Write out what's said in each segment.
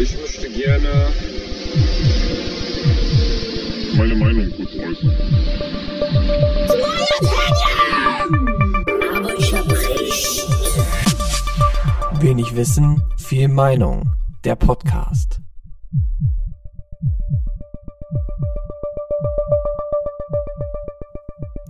ich möchte gerne meine Meinung kurz äußern. Wenig Wissen, viel Meinung. Der Podcast.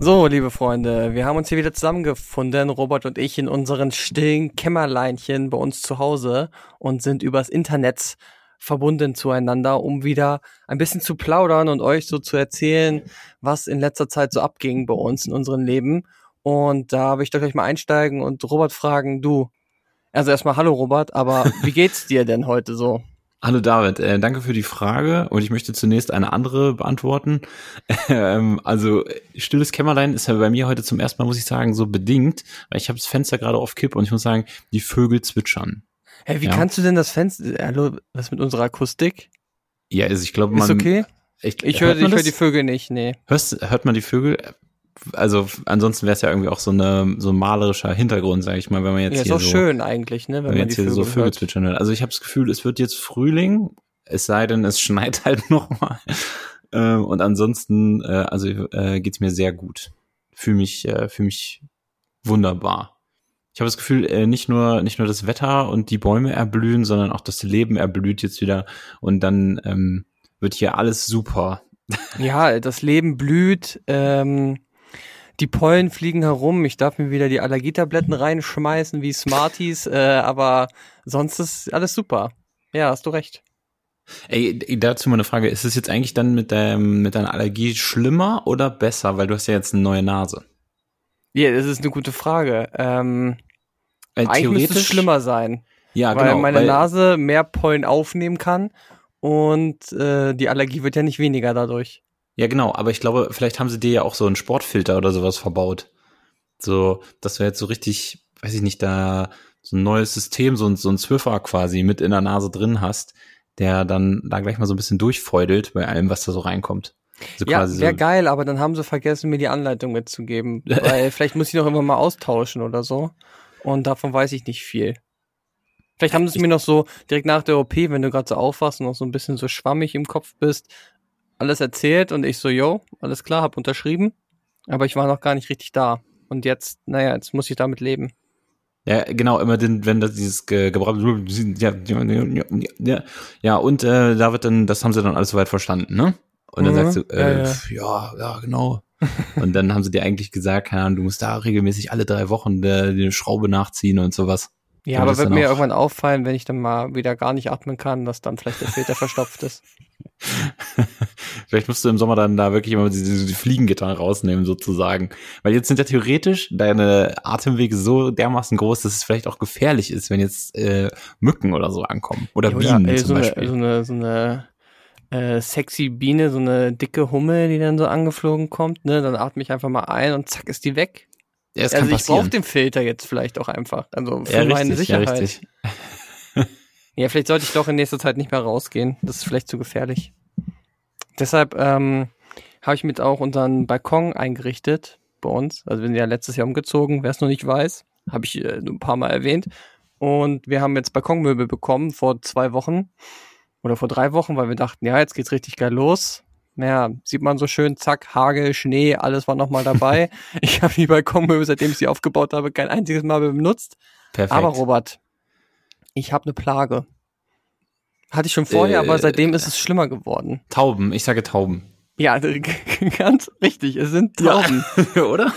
So, liebe Freunde, wir haben uns hier wieder zusammengefunden, Robert und ich, in unseren stillen Kämmerleinchen bei uns zu Hause und sind übers Internet verbunden zueinander, um wieder ein bisschen zu plaudern und euch so zu erzählen, was in letzter Zeit so abging bei uns in unserem Leben. Und da will ich doch gleich mal einsteigen und Robert fragen, du, also erstmal hallo Robert, aber wie geht's dir denn heute so? Hallo David, äh, danke für die Frage und ich möchte zunächst eine andere beantworten. ähm, also stilles Kämmerlein ist ja bei mir heute zum ersten Mal, muss ich sagen, so bedingt, weil ich habe das Fenster gerade auf Kipp und ich muss sagen, die Vögel zwitschern. Hey, wie Ja. kannst du denn das Fenster, hallo, was mit unserer Akustik? Ja, also ich glaube, man. Ist okay? Ich, Ich höre man ich hör die Vögel nicht, nee. Hörst, hört man die Vögel? Also ansonsten wäre es ja irgendwie auch so eine so ein malerischer Hintergrund, sage ich mal, wenn man jetzt Ja, ist hier auch so, schön eigentlich, ne, wenn wenn man jetzt hier Vögel, so Vögel zwitschern hört. Also ich habe das Gefühl, es wird jetzt Frühling, es sei denn, es schneit halt noch mal. Ähm, und ansonsten, äh, also äh, geht's mir sehr gut. Fühle mich, äh, fühl mich wunderbar. Ich habe das Gefühl, äh, nicht nur nicht nur das Wetter und die Bäume erblühen, sondern auch das Leben erblüht jetzt wieder und dann ähm, wird hier alles super. Ja, das Leben blüht, ähm, die Pollen fliegen herum, ich darf mir wieder die Allergietabletten reinschmeißen wie Smarties, äh, aber sonst ist alles super. Ja, hast du recht. Ey, dazu mal eine Frage. Ist es jetzt eigentlich dann mit, deinem, mit deiner Allergie schlimmer oder besser? Weil du hast ja jetzt eine neue Nase. Ja, das ist eine gute Frage. Ähm, Weil eigentlich müsste es schlimmer sein, Ja, weil genau. meine weil, Nase mehr Pollen aufnehmen kann und äh, die Allergie wird ja nicht weniger dadurch. Ja, genau. Aber ich glaube, vielleicht haben sie dir ja auch so einen Sportfilter oder sowas verbaut. So, dass du jetzt so richtig, weiß ich nicht, da so ein neues System, so ein, so ein Zwiffer quasi mit in der Nase drin hast, der dann da gleich mal so ein bisschen durchfeudelt bei allem, was da so reinkommt. So Ja, wäre so, geil, aber dann haben sie vergessen, mir die Anleitung mitzugeben. Weil vielleicht muss ich noch immer mal austauschen oder so. Und davon weiß ich nicht viel. Vielleicht haben sie es mir noch so direkt nach der OP, wenn du gerade so aufwachst und noch so ein bisschen so schwammig im Kopf bist, alles erzählt und ich so, yo, alles klar, hab unterschrieben. Aber ich war noch gar nicht richtig da. Und jetzt, naja, jetzt muss ich damit leben. Ja, genau, immer den, wenn das dieses ge gebraucht ja, ja, ja, ja, ja, und äh, da wird dann, das haben sie dann alles soweit verstanden, ne? Und dann Mhm, sagst du, äh, ja, ja, ja, genau. und dann haben sie dir eigentlich gesagt, Ahnung, du musst da regelmäßig alle drei Wochen äh, die Schraube nachziehen und sowas. Ja, aber wird mir irgendwann auffallen, wenn ich dann mal wieder gar nicht atmen kann, dass dann vielleicht der Filter verstopft ist. Vielleicht musst du im Sommer dann da wirklich immer diese, diese Fliegengitter rausnehmen, sozusagen. Weil jetzt sind ja theoretisch deine Atemwege so dermaßen groß, dass es vielleicht auch gefährlich ist, wenn jetzt äh, Mücken oder so ankommen. Oder Ja, Bienen ey, zum so, Beispiel. Eine, so eine, so eine äh, sexy Biene, so eine dicke Hummel, die dann so angeflogen kommt, ne? Dann atme ich einfach mal ein und zack ist die weg. Ja, also kann ich brauche den Filter jetzt vielleicht auch einfach. Also für Ja, meine richtig, ja, Sicherheit. richtig. Ja, vielleicht sollte ich doch in nächster Zeit nicht mehr rausgehen. Das ist vielleicht zu gefährlich. Deshalb ähm, habe ich mit auch unseren Balkon eingerichtet bei uns. Also wir sind ja letztes Jahr umgezogen, wer es noch nicht weiß, habe ich äh, ein paar Mal erwähnt. Und wir haben jetzt Balkonmöbel bekommen vor zwei Wochen oder vor drei Wochen, weil wir dachten, ja, jetzt geht's richtig geil los. Naja, sieht man so schön, zack, Hagel, Schnee, alles war nochmal dabei. ich habe die Balkonmöbel, seitdem ich sie aufgebaut habe, kein einziges Mal benutzt. Perfekt. Aber Robert, ich habe eine Plage. Hatte ich schon vorher, Äh, aber seitdem ist es schlimmer geworden. Tauben, ich sage Tauben. Ja, ganz richtig. Es sind Tauben. Oder?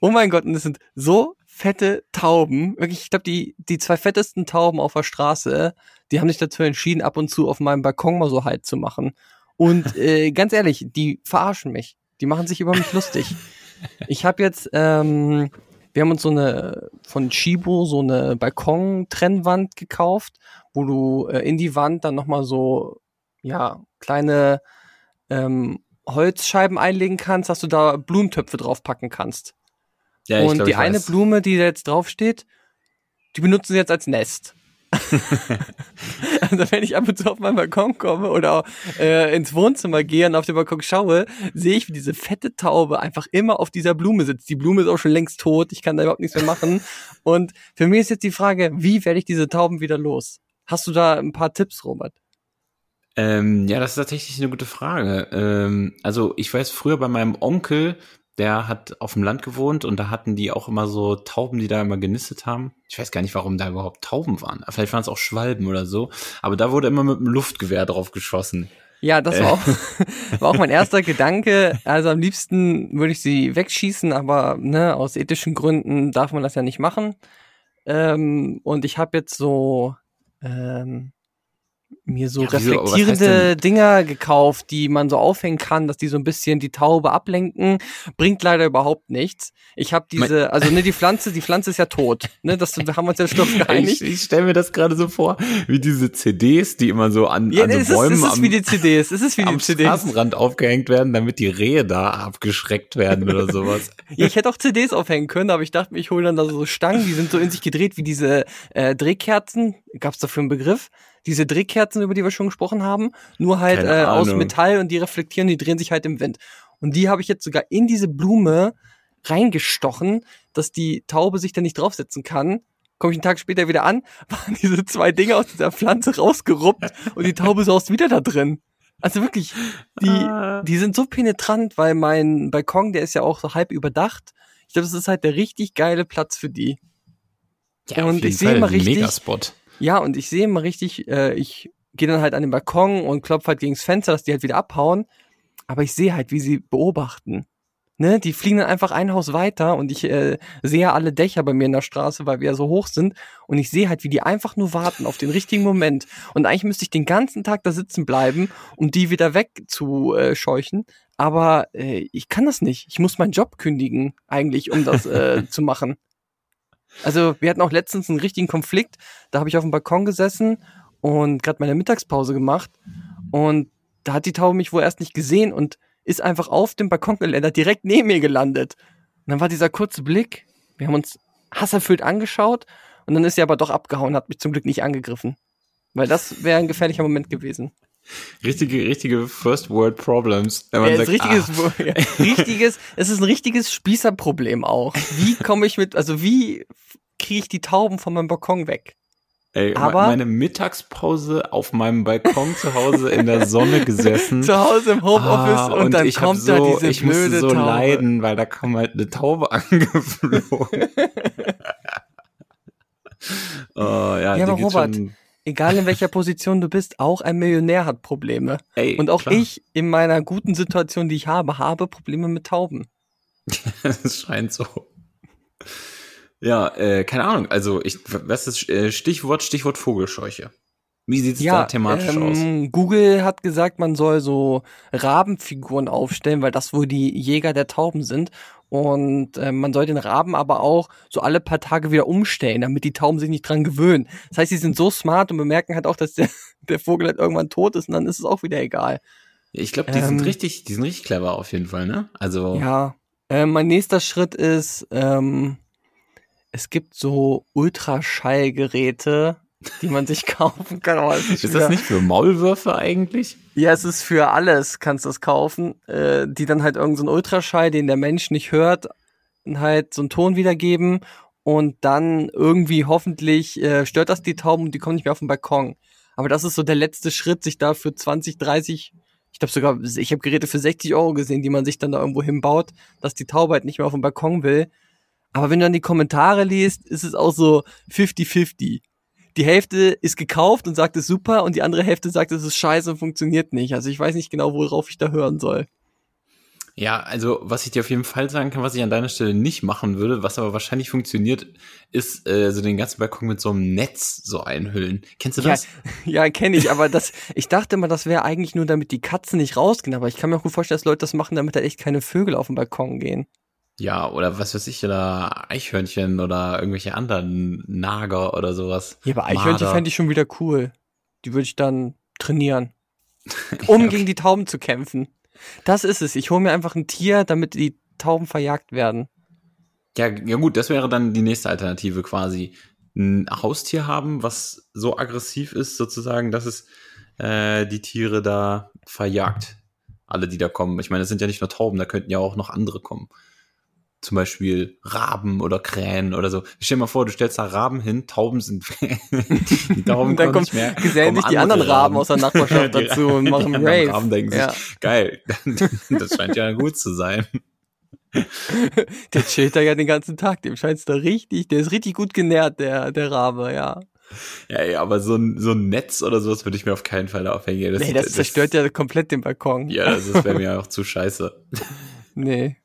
Oh mein Gott, und es sind so fette Tauben. Wirklich, ich glaube, die, die zwei fettesten Tauben auf der Straße, die haben sich dazu entschieden, ab und zu auf meinem Balkon mal so Halt zu machen. Und äh, ganz ehrlich, die verarschen mich. Die machen sich über mich lustig. Ich habe jetzt, ähm, wir haben uns so eine von Chibo so eine Balkon-Trennwand gekauft, wo du äh, in die Wand dann nochmal so, ja, kleine ähm, Holzscheiben einlegen kannst, dass du da Blumentöpfe draufpacken kannst. Ja, und glaub, die eine weiß. Blume, die da jetzt draufsteht, die benutzen sie jetzt als Nest. also wenn ich ab und zu auf meinen Balkon komme oder äh, ins Wohnzimmer gehe und auf den Balkon schaue, sehe ich, wie diese fette Taube einfach immer auf dieser Blume sitzt. Die Blume ist auch schon längst tot, ich kann da überhaupt nichts mehr machen. Und für mich ist jetzt die Frage, wie werde ich diese Tauben wieder los? Hast du da ein paar Tipps, Robert? Ähm, ja, das ist tatsächlich eine gute Frage. Ähm, also ich weiß früher bei meinem Onkel, der hat auf dem Land gewohnt und da hatten die auch immer so Tauben, die da immer genistet haben. Ich weiß gar nicht, warum da überhaupt Tauben waren. Vielleicht waren es auch Schwalben oder so. Aber da wurde immer mit einem Luftgewehr drauf geschossen. Ja, das war, auch, war auch mein erster Gedanke. Also am liebsten würde ich sie wegschießen, aber ne, aus ethischen Gründen darf man das ja nicht machen. Ähm, und ich habe jetzt so ähm, mir so Ja, reflektierende Dinger gekauft, die man so aufhängen kann, dass die so ein bisschen die Taube ablenken. Bringt leider überhaupt nichts. Ich habe diese, also ne, die Pflanze, die Pflanze ist ja tot. Ne, das wir haben uns ja schon Ich, geeinigt. ich stelle mir das gerade so vor, wie diese CDs, die immer so an, Ja, an so es ist, Bäumen es ist am, wie die CDs. Es ist wie die am CDs. Straßenrand aufgehängt werden, damit die Rehe da abgeschreckt werden oder sowas. Ja, ich hätte auch CDs aufhängen können, aber ich dachte mir, ich hole dann da so Stangen, die sind so in sich gedreht wie diese äh, Drehkerzen. Gab es dafür einen Begriff? Diese Drehkerzen, über die wir schon gesprochen haben, nur halt äh, aus. Metall und die reflektieren, die drehen sich halt im Wind. Und die habe ich jetzt sogar in diese Blume reingestochen, dass die Taube sich da nicht draufsetzen kann. Komme ich einen Tag später wieder an, waren diese zwei Dinge aus dieser Pflanze rausgeruppt und die Taube saust wieder da drin. Also wirklich, die, Ah. die sind so penetrant, weil mein Balkon, der ist ja auch so halb überdacht. Ich glaube, das ist halt der richtig geile Platz für die. Ja, Und ich sehe immer richtig- Megaspot. Ja, und ich sehe immer richtig, äh, ich gehe dann halt an den Balkon und klopfe halt gegens Fenster, dass die halt wieder abhauen. Aber ich sehe halt, wie sie beobachten. Ne, die fliegen dann einfach ein Haus weiter und ich äh, sehe ja alle Dächer bei mir in der Straße, weil wir ja so hoch sind. Und ich sehe halt, wie die einfach nur warten auf den richtigen Moment. Und eigentlich müsste ich den ganzen Tag da sitzen bleiben, um die wieder wegzuscheuchen. Aber äh, ich kann das nicht. Ich muss meinen Job kündigen, eigentlich, um das äh, zu machen. Also wir hatten auch letztens einen richtigen Konflikt. Da habe ich auf dem Balkon gesessen und gerade meine Mittagspause gemacht. Und da hat die Taube mich wohl erst nicht gesehen und ist einfach auf dem Balkongeländer direkt neben mir gelandet. Und dann war dieser kurze Blick. Wir haben uns hasserfüllt angeschaut und dann ist sie aber doch abgehauen, hat mich zum Glück nicht angegriffen. Weil das wäre ein gefährlicher Moment gewesen. Richtige, richtige First World Problems. Ja, sagt, richtiges, ah, ja, richtiges, es ist ein richtiges Spießerproblem auch. Wie komme ich mit, also wie kriege ich die Tauben von meinem Balkon weg? ey, aber- meine Mittagspause auf meinem Balkon zu Hause in der Sonne gesessen. Zu Hause im Homeoffice Ah, und, dann ich kommt so, da diese ich musste so Taube. leiden, weil da kam halt eine Taube angeflogen. oh, ja, Ja, aber Robert, schon, Egal in welcher Position du bist, auch ein Millionär hat Probleme. ey, Und auch klar, ich in meiner guten Situation, die ich habe, habe Probleme mit Tauben. Es scheint so. Ja, äh, keine Ahnung. Also, ich, was ist äh, Stichwort, Stichwort Vogelscheuche? Wie sieht's da thematisch aus? ähm, Google hat gesagt, man soll so Rabenfiguren aufstellen, weil das wohl die Jäger der Tauben sind. Und äh, man soll den Raben aber auch so alle paar Tage wieder umstellen, damit die Tauben sich nicht dran gewöhnen. Das heißt, sie sind so smart und bemerken halt auch, dass der, der Vogel halt irgendwann tot ist und dann ist es auch wieder egal. Ich glaube, die sind ähm, richtig, die sind richtig clever auf jeden Fall, ne? Also, Ja. Äh, mein nächster Schritt ist, ähm, es gibt so Ultraschallgeräte, die man sich kaufen kann. Es ist wieder- das nicht für Maulwürfe eigentlich? Ja, es ist für alles, kannst du das kaufen, äh, die dann halt irgendeinen so einen Ultraschall, den der Mensch nicht hört, halt so einen Ton wiedergeben und dann irgendwie hoffentlich äh, stört das die Tauben und die kommen nicht mehr auf den Balkon. Aber das ist so der letzte Schritt, sich da für 20, 30, ich glaube sogar, ich habe Geräte für 60 Euro gesehen, die man sich dann da irgendwo hinbaut, dass die Taube halt nicht mehr auf den Balkon will. Aber wenn du dann die Kommentare liest, ist es auch so 50-50 die Hälfte ist gekauft und sagt es super und die andere Hälfte sagt es ist scheiße und funktioniert nicht. Also ich weiß nicht genau, worauf ich da hören soll. Ja, also was ich dir auf jeden Fall sagen kann, was ich an deiner Stelle nicht machen würde, was aber wahrscheinlich funktioniert, ist äh, so den ganzen Balkon mit so einem Netz so einhüllen. Kennst du Ja, das? ja kenne ich, aber das, ich dachte immer, das wäre eigentlich nur, damit die Katzen nicht rausgehen. Aber ich kann mir auch gut vorstellen, dass Leute das machen, damit da echt keine Vögel auf den Balkon gehen. Ja, oder was weiß ich, oder Eichhörnchen oder irgendwelche anderen Nager oder sowas. Ja, aber Eichhörnchen fände ich schon wieder cool. Die würde ich dann trainieren. Um Ja, gegen die Tauben zu kämpfen. Das ist es. Ich hole mir einfach ein Tier, damit die Tauben verjagt werden. Ja, ja gut, das wäre dann die nächste Alternative quasi. Ein Haustier haben, was so aggressiv ist, sozusagen, dass es äh, die Tiere da verjagt. Alle, die da kommen. Ich meine, es sind ja nicht nur Tauben, da könnten ja auch noch andere kommen. Zum Beispiel Raben oder Krähen oder so. Stell dir mal vor, du stellst da Raben hin, Tauben sind die Tauben dann kommen kommt, nicht mehr. gesellen sich die andere anderen Raben aus der Nachbarschaft Die- dazu und machen Rave. Raben denken Ja. sich, geil, das scheint ja gut zu sein. Der chillt da ja den ganzen Tag, dem scheint's da richtig, der ist richtig gut genährt, der, der Rabe, ja. Ja, ja, aber so ein, so ein Netz oder sowas würde ich mir auf keinen Fall aufhängen. nee, das, zerstört ja komplett den Balkon. Ja, das, das wäre mir auch zu scheiße. Nee.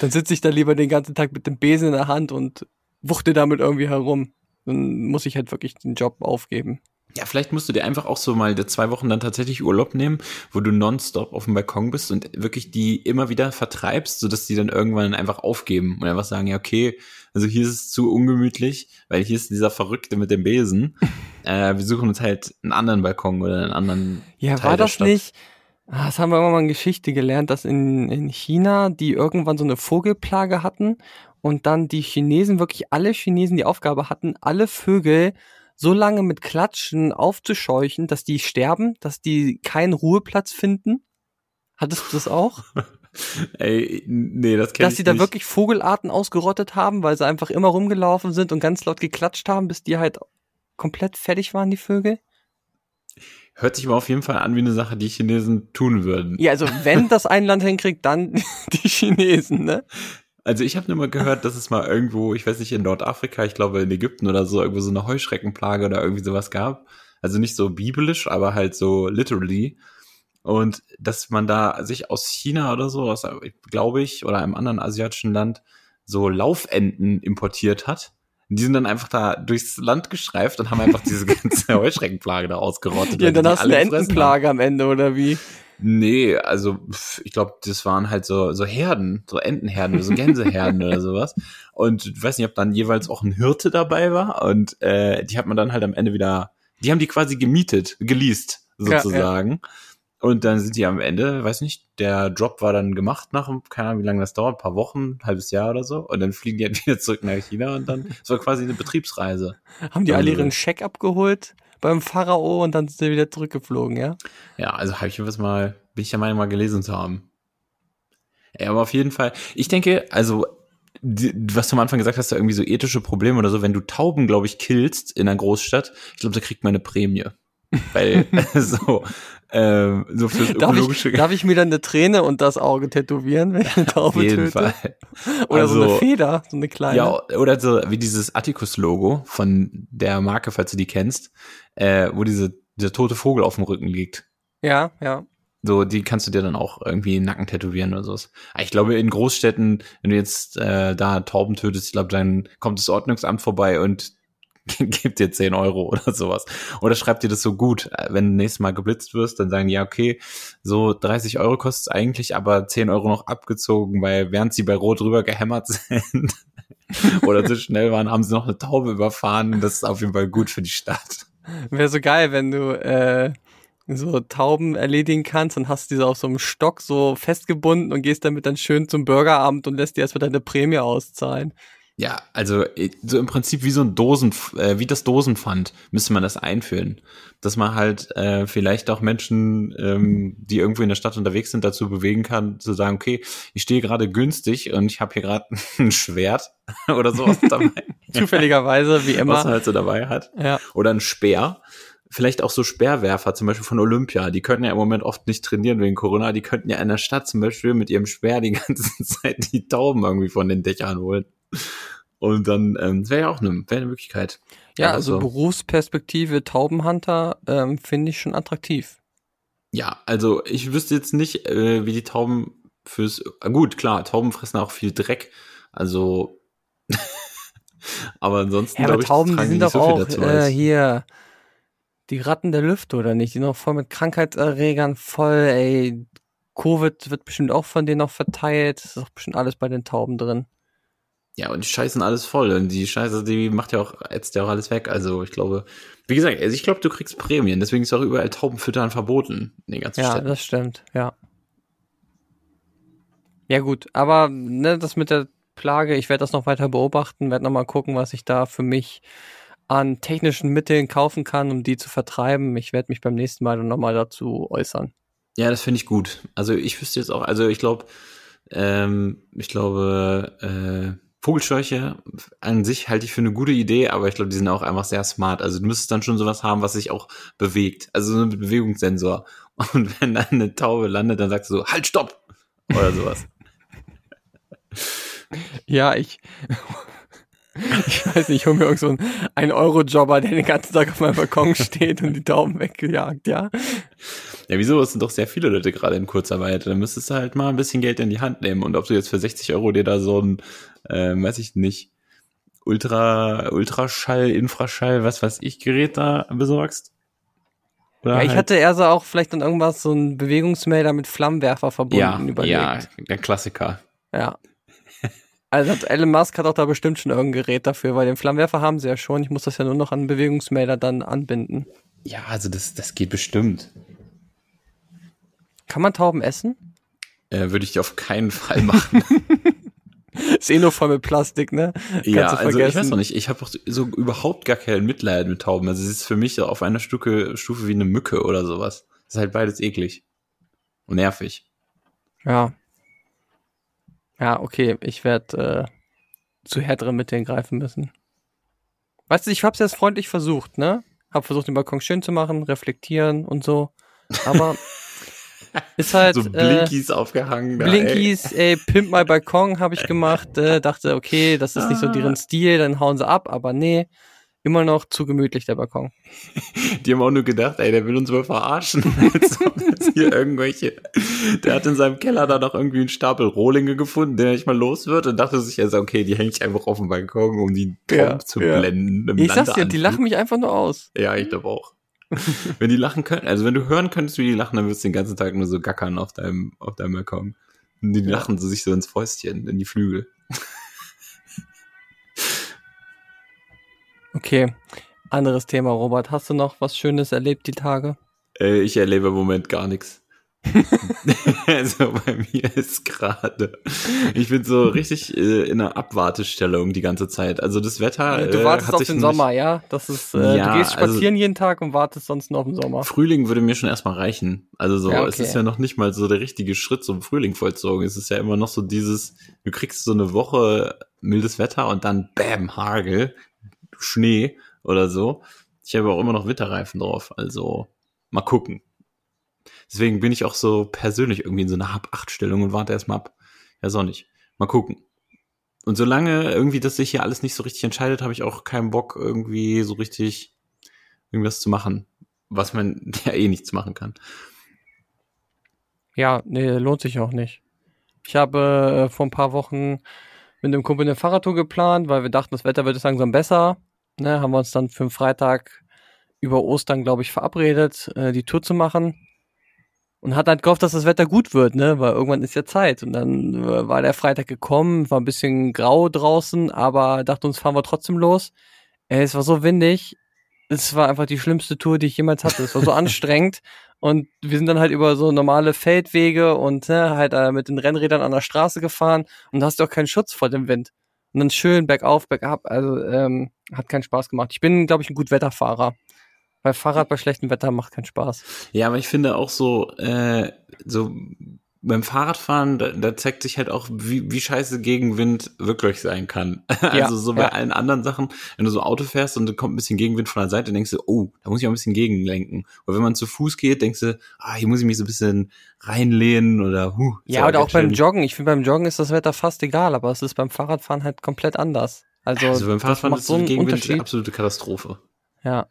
Dann sitze ich da lieber den ganzen Tag mit dem Besen in der Hand und wuchte damit irgendwie herum. Dann muss ich halt wirklich den Job aufgeben. Ja, vielleicht musst du dir einfach auch so mal die zwei Wochen dann tatsächlich Urlaub nehmen, wo du nonstop auf dem Balkon bist und wirklich die immer wieder vertreibst, sodass die dann irgendwann einfach aufgeben und einfach sagen, ja, okay, also hier ist es zu ungemütlich, weil hier ist dieser Verrückte mit dem Besen. äh, wir suchen uns halt einen anderen Balkon oder einen anderen Ja, Teil war der das Stadt. nicht? Ah, Das haben wir immer mal in Geschichte gelernt, dass in, in China die irgendwann so eine Vogelplage hatten und dann die Chinesen, wirklich alle Chinesen die Aufgabe hatten, alle Vögel so lange mit Klatschen aufzuscheuchen, dass die sterben, dass die keinen Ruheplatz finden. Hattest du das auch? Ey, nee, das kenn dass ich sie da nicht. wirklich Vogelarten ausgerottet haben, weil sie einfach immer rumgelaufen sind und ganz laut geklatscht haben, bis die halt komplett fertig waren, die Vögel? Hört sich mal auf jeden Fall an wie eine Sache, die Chinesen tun würden. Ja, also wenn das ein Land hinkriegt, dann die Chinesen, ne? Also ich habe nur mal gehört, dass es mal irgendwo, ich weiß nicht, in Nordafrika, ich glaube in Ägypten oder so, irgendwo so eine Heuschreckenplage oder irgendwie sowas gab. Also nicht so biblisch, aber halt so literally. Und dass man da sich aus China oder so, aus, glaube ich, oder einem anderen asiatischen Land so Laufenten importiert hat. Die sind dann einfach da durchs Land gestreift und haben einfach diese ganze Heuschreckenplage da ausgerottet. Ja, dann hast du eine gefressen haben. Entenplage am Ende, oder wie? Nee, also ich glaube, das waren halt so so Herden, so Entenherden oder so Gänseherden oder sowas. Und ich weiß nicht, ob dann jeweils auch ein Hirte dabei war. Und äh, die hat man dann halt am Ende wieder, die haben die quasi gemietet, geleast Ja, ja. Und dann sind die am Ende, weiß nicht, der Drop war dann gemacht nach, keine Ahnung, wie lange das dauert, ein paar Wochen, ein halbes Jahr oder so. Und dann fliegen die halt wieder zurück nach China und dann, es war quasi eine Betriebsreise. Haben die alle ihren Scheck abgeholt beim Pharao und dann sind sie wieder zurückgeflogen, ja? Ja, also habe ich was mal, bin ich der Meinung mal gelesen zu haben. Ja, aber auf jeden Fall, ich denke, also, die, was du am Anfang gesagt hast, da irgendwie so ethische Probleme oder so, wenn du Tauben, glaube ich, killst in einer Großstadt, ich glaube, da kriegt man eine Prämie. Weil, so, ähm, so fürs Darf ökologische ich, darf ich mir dann eine Träne und das Auge tätowieren, wenn ich eine auf Taube jeden töte? Fall. Oder so eine Also- Feder, so eine kleine. Ja, oder so wie dieses Atticus-Logo von der Marke, falls du die kennst, äh, wo diese, dieser tote Vogel auf dem Rücken liegt. ja, ja. So, die kannst du dir dann auch irgendwie in den Nacken tätowieren oder sowas. Aber Ich glaube, in Großstädten, wenn du jetzt äh, da Tauben tötest, ich glaube, dann kommt das Ordnungsamt vorbei und gibt dir 10 Euro oder sowas. Oder schreibt dir das so gut. Wenn du nächstes Mal geblitzt wirst, dann sagen die, ja, okay, so 30 Euro kostet es eigentlich, aber 10 Euro noch abgezogen, weil während sie bei Rot rüber gehämmert sind oder zu schnell waren, haben sie noch eine Taube überfahren. Das ist auf jeden Fall gut für die Stadt. Wäre so geil, wenn du äh, so Tauben erledigen kannst und hast diese auf so einem Stock so festgebunden und gehst damit dann schön zum Bürgeramt und lässt dir erstmal deine Prämie auszahlen. Ja, also äh, so im Prinzip wie so ein Dosen, äh, wie das Dosenpfand müsste man das einführen, dass man halt äh, vielleicht auch Menschen, ähm, die irgendwo in der Stadt unterwegs sind, dazu bewegen kann, zu sagen, okay, ich stehe gerade günstig und ich habe hier gerade ein Schwert oder sowas dabei, Zufälligerweise, wie was immer. man halt so dabei hat, Ja. oder ein Speer. Vielleicht auch so Speerwerfer, zum Beispiel von Olympia. Die können ja im Moment oft nicht trainieren wegen Corona. Die könnten ja in der Stadt zum Beispiel mit ihrem Speer die ganze Zeit die Tauben irgendwie von den Dächern holen. Und dann ähm, wäre ja auch eine, wäre eine Möglichkeit. Ja, also so. Berufsperspektive Taubenhunter ähm, finde ich schon attraktiv. Ja, also ich wüsste jetzt nicht, äh, wie die Tauben fürs. äh, Gut, klar, Tauben fressen auch viel Dreck. Also. aber ansonsten Ja, aber ich, Tauben, die sind doch so auch äh, hier die Ratten der Lüfte, oder nicht? Die sind doch voll mit Krankheitserregern voll, ey. Covid wird bestimmt auch von denen noch verteilt. Das ist doch bestimmt alles bei den Tauben drin. Ja, und die scheißen alles voll. Und die Scheiße, die macht ja auch, ätzt ja auch alles weg. Also ich glaube, wie gesagt, also ich glaube, du kriegst Prämien. Deswegen ist auch überall Taubenfüttern verboten in den ganzen Ja, Städten. das stimmt, ja. Ja gut, aber ne, das mit der Plage, ich werde das noch weiter beobachten, werde noch mal gucken, was ich da für mich an technischen Mitteln kaufen kann, um die zu vertreiben. Ich werde mich beim nächsten Mal dann noch mal dazu äußern. Ja, das finde ich gut. Also ich wüsste jetzt auch, also ich glaube, Ähm, ich glaube, äh, Vogelscheuche an sich halte ich für eine gute Idee, aber ich glaube, die sind auch einfach sehr smart. Also du müsstest dann schon sowas haben, was sich auch bewegt. Also so ein Bewegungssensor. Und wenn dann eine Taube landet, dann sagst du so, halt, stopp! Oder sowas. Ja, ich. Ich weiß nicht, ich hole mir irgend so einen Euro-Jobber, der den ganzen Tag auf meinem Balkon steht und die Tauben weggejagt, ja. Ja, wieso? Es sind doch sehr viele Leute gerade in Kurzarbeit. Dann müsstest du halt mal ein bisschen Geld in die Hand nehmen. Und ob du jetzt für 60 Euro dir da so ein, äh, weiß ich nicht, Ultra, Ultraschall, Infraschall, was weiß ich, Gerät da besorgst? Oder ja, ich halt- hatte eher so auch vielleicht dann irgendwas, so ein Bewegungsmelder mit Flammenwerfer verbunden ja, überlegt. ja, der Klassiker. Ja. Also hat Elon Musk hat auch da bestimmt schon irgendein Gerät dafür, weil den Flammenwerfer haben sie ja schon. Ich muss das ja nur noch an einen Bewegungsmelder dann anbinden. Ja, also das, das geht bestimmt. Kann man Tauben essen? Äh, Würde ich auf keinen Fall machen. Ist eh nur voll mit Plastik, ne? ja, du also ich weiß noch nicht. Ich habe auch so überhaupt gar kein Mitleid mit Tauben. Also es ist für mich auf einer Stufe, Stufe wie eine Mücke oder sowas. Das ist halt beides eklig. Und nervig. Ja. Ja, okay, ich werde äh, zu härteren Mitteln greifen müssen. Weißt du, ich hab's jetzt freundlich versucht, ne? Hab versucht, den Balkon schön zu machen, reflektieren und so. Aber ist halt. so äh, Blinkies aufgehangen. da, ey. Blinkies, ey, Pimp My Balkon habe ich gemacht. Äh, dachte, okay, das ist nicht so deren Stil, dann hauen sie ab, aber nee, immer noch zu gemütlich der Balkon. Die haben auch nur gedacht, ey, der will uns wohl verarschen. Als ob das hier irgendwelche. Der hat in seinem Keller da noch irgendwie einen Stapel Rohlinge gefunden, der nicht mal los wird und dachte sich, also, okay, die hänge ich einfach auf dem Balkon, um die Tauben Ja, zu ja. blenden. Im Ich sag's dir, die lachen mich einfach nur aus. Ja, ich glaube auch. wenn die lachen können, also wenn du hören könntest, wie die lachen, dann würdest du den ganzen Tag nur so gackern auf deinem, auf deinem Balkon. Und die Ja. lachen so sich so ins Fäustchen, in die Flügel. Okay, anderes Thema, Robert. Hast du noch was Schönes erlebt die Tage? Äh, ich erlebe im Moment gar nichts. also bei mir ist gerade, ich bin so richtig äh, in einer Abwartestellung die ganze Zeit. Also das Wetter du äh, wartest hat auf den noch Sommer, ja? Das ist, äh, Ja, du gehst also- spazieren jeden Tag und wartest sonst nur auf den Sommer. Frühling würde mir schon erstmal reichen. Also so, Ja, es okay. ist ja noch nicht mal so der richtige Schritt zum Frühling vollzogen. Es ist ja immer noch so dieses, du kriegst so eine Woche mildes Wetter und dann bam, Hagel, Schnee oder so. Ich habe auch immer noch Winterreifen drauf. Also mal gucken. Deswegen bin ich auch so persönlich irgendwie in so einer Hab-Acht-Stellung und warte erstmal ab. Ja, so nicht. Mal gucken. Und solange irgendwie das sich hier alles nicht so richtig entscheidet, habe ich auch keinen Bock, irgendwie so richtig irgendwas zu machen, was man ja eh nichts machen kann. Ja, nee, lohnt sich auch nicht. Ich habe äh, vor ein paar Wochen mit einem Kumpel eine Fahrradtour geplant, weil wir dachten, das Wetter wird jetzt langsam besser. Ne, haben wir uns dann für den Freitag über Ostern, glaube ich, verabredet, äh, die Tour zu machen. Und hat halt gehofft, dass das Wetter gut wird, ne? Weil irgendwann ist ja Zeit. Und dann äh, war der Freitag gekommen, war ein bisschen grau draußen, aber dachte uns, fahren wir trotzdem los. Es war so windig. Es war einfach die schlimmste Tour, die ich jemals hatte. Es war so anstrengend. Und wir sind dann halt über so normale Feldwege und ne, halt äh, mit den Rennrädern an der Straße gefahren und da hast du auch keinen Schutz vor dem Wind. Und dann schön bergauf, bergab. Also ähm, hat keinen Spaß gemacht. Ich bin, glaube ich, ein gut Wetterfahrer. Weil Fahrrad bei schlechtem Wetter macht keinen Spaß. Ja, aber ich finde auch so, äh, so beim Fahrradfahren, da, da zeigt sich halt auch, wie, wie scheiße Gegenwind wirklich sein kann. Also so bei ja. allen anderen Sachen, wenn du so Auto fährst und da kommt ein bisschen Gegenwind von der Seite, denkst du, oh, da muss ich auch ein bisschen gegenlenken. Oder wenn man zu Fuß geht, denkst du, ah, hier muss ich mich so ein bisschen reinlehnen oder huh. Ja, oder auch ganz beim schön. Joggen. Ich finde, beim Joggen ist das Wetter fast egal, aber es ist beim Fahrradfahren halt komplett anders. Also, Also beim Fahrradfahren macht ist so einen Gegenwind eine absolute Katastrophe. Ja.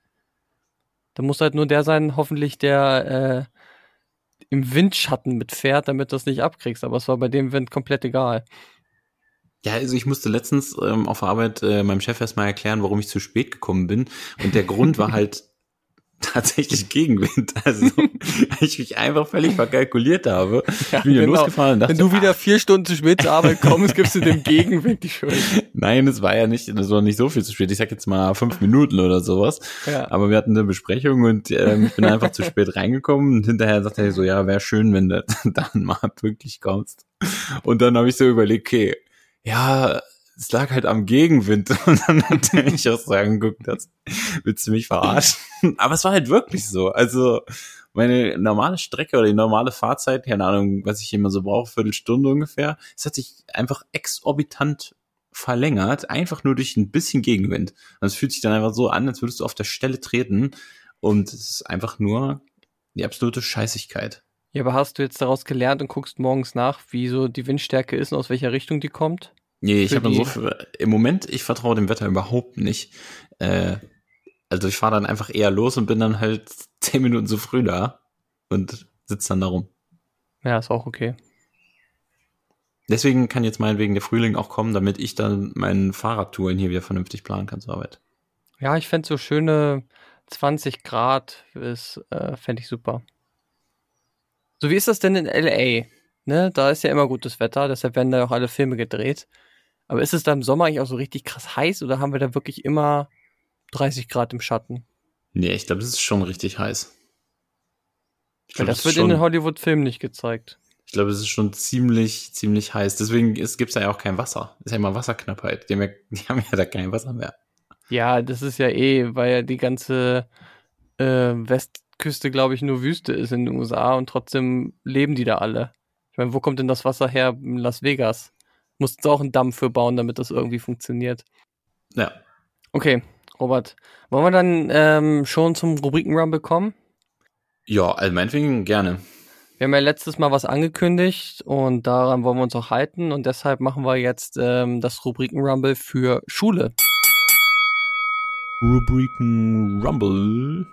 Da muss halt nur der sein, hoffentlich, der äh, im Windschatten mitfährt, damit du es nicht abkriegst. Aber es war bei dem Wind komplett egal. Ja, also ich musste letztens ähm, auf Arbeit äh, meinem Chef erstmal erklären, warum ich zu spät gekommen bin. Und der Grund war halt tatsächlich Gegenwind. Also ich mich einfach völlig verkalkuliert habe. ich bin hier genau. losgefahren und dachte, Wenn du wieder vier Stunden zu spät zur Arbeit kommst, gibst du dem Gegenwind die Schuld. nein, es war ja nicht, das war nicht so viel zu spät. Ich sag jetzt mal fünf Minuten oder sowas. Ja. Aber wir hatten eine Besprechung und ähm, ich bin einfach zu spät reingekommen und hinterher sagte er so, ja, wäre schön, wenn du dann mal pünktlich kommst. Und dann habe ich so überlegt, okay, ja, es lag halt am Gegenwind und dann hat er mich auch so angeguckt, das willst du mich verarschen? Aber es war halt wirklich so. Also meine normale Strecke oder die normale Fahrzeit, keine Ahnung, was ich immer so brauche, Viertelstunde ungefähr, es hat sich einfach exorbitant verlängert, einfach nur durch ein bisschen Gegenwind. Und es fühlt sich dann einfach so an, als würdest du auf der Stelle treten und es ist einfach nur die absolute Scheißigkeit. Ja, aber hast du jetzt daraus gelernt und guckst morgens nach, wie so die Windstärke ist und aus welcher Richtung die kommt? Nee, ich habe dann so für, im Moment, ich vertraue dem Wetter überhaupt nicht. Äh, also ich fahre dann einfach eher los und bin dann halt zehn Minuten zu früh da und sitze dann da rum. Ja, ist auch okay. Deswegen kann jetzt meinetwegen der Frühling auch kommen, damit ich dann meinen Fahrradtouren hier wieder vernünftig planen kann zur Arbeit. Ja, ich fände so schöne 20 Grad ist, äh, fände ich super. So, wie ist das denn in LA? Ne, da ist ja immer gutes Wetter, deshalb werden da auch alle Filme gedreht. Aber ist es da im Sommer eigentlich auch so richtig krass heiß oder haben wir da wirklich immer 30 Grad im Schatten? Nee, ich glaube, das ist schon richtig heiß. Ich Weil glaube, das wird schon, in den Hollywood-Filmen nicht gezeigt. ich glaube, es ist schon ziemlich, ziemlich heiß. Deswegen gibt es da ja auch kein Wasser. Ist ja immer Wasserknappheit. Die haben ja, die haben ja da kein Wasser mehr. Ja, das ist ja eh, weil ja die ganze äh, Westküste, glaube ich, nur Wüste ist in den USA und trotzdem leben die da alle. Ich meine, wo kommt denn das Wasser her? In Las Vegas. Mussten sie auch einen Damm für bauen, damit das irgendwie funktioniert. Ja. Okay, Robert, wollen wir dann ähm, schon zum Rubriken-Rumble kommen? Ja, also meinetwegen gerne. Wir haben ja letztes Mal was angekündigt und daran wollen wir uns auch halten und deshalb machen wir jetzt ähm, das Rubriken-Rumble für Schule. Rubriken Rumble.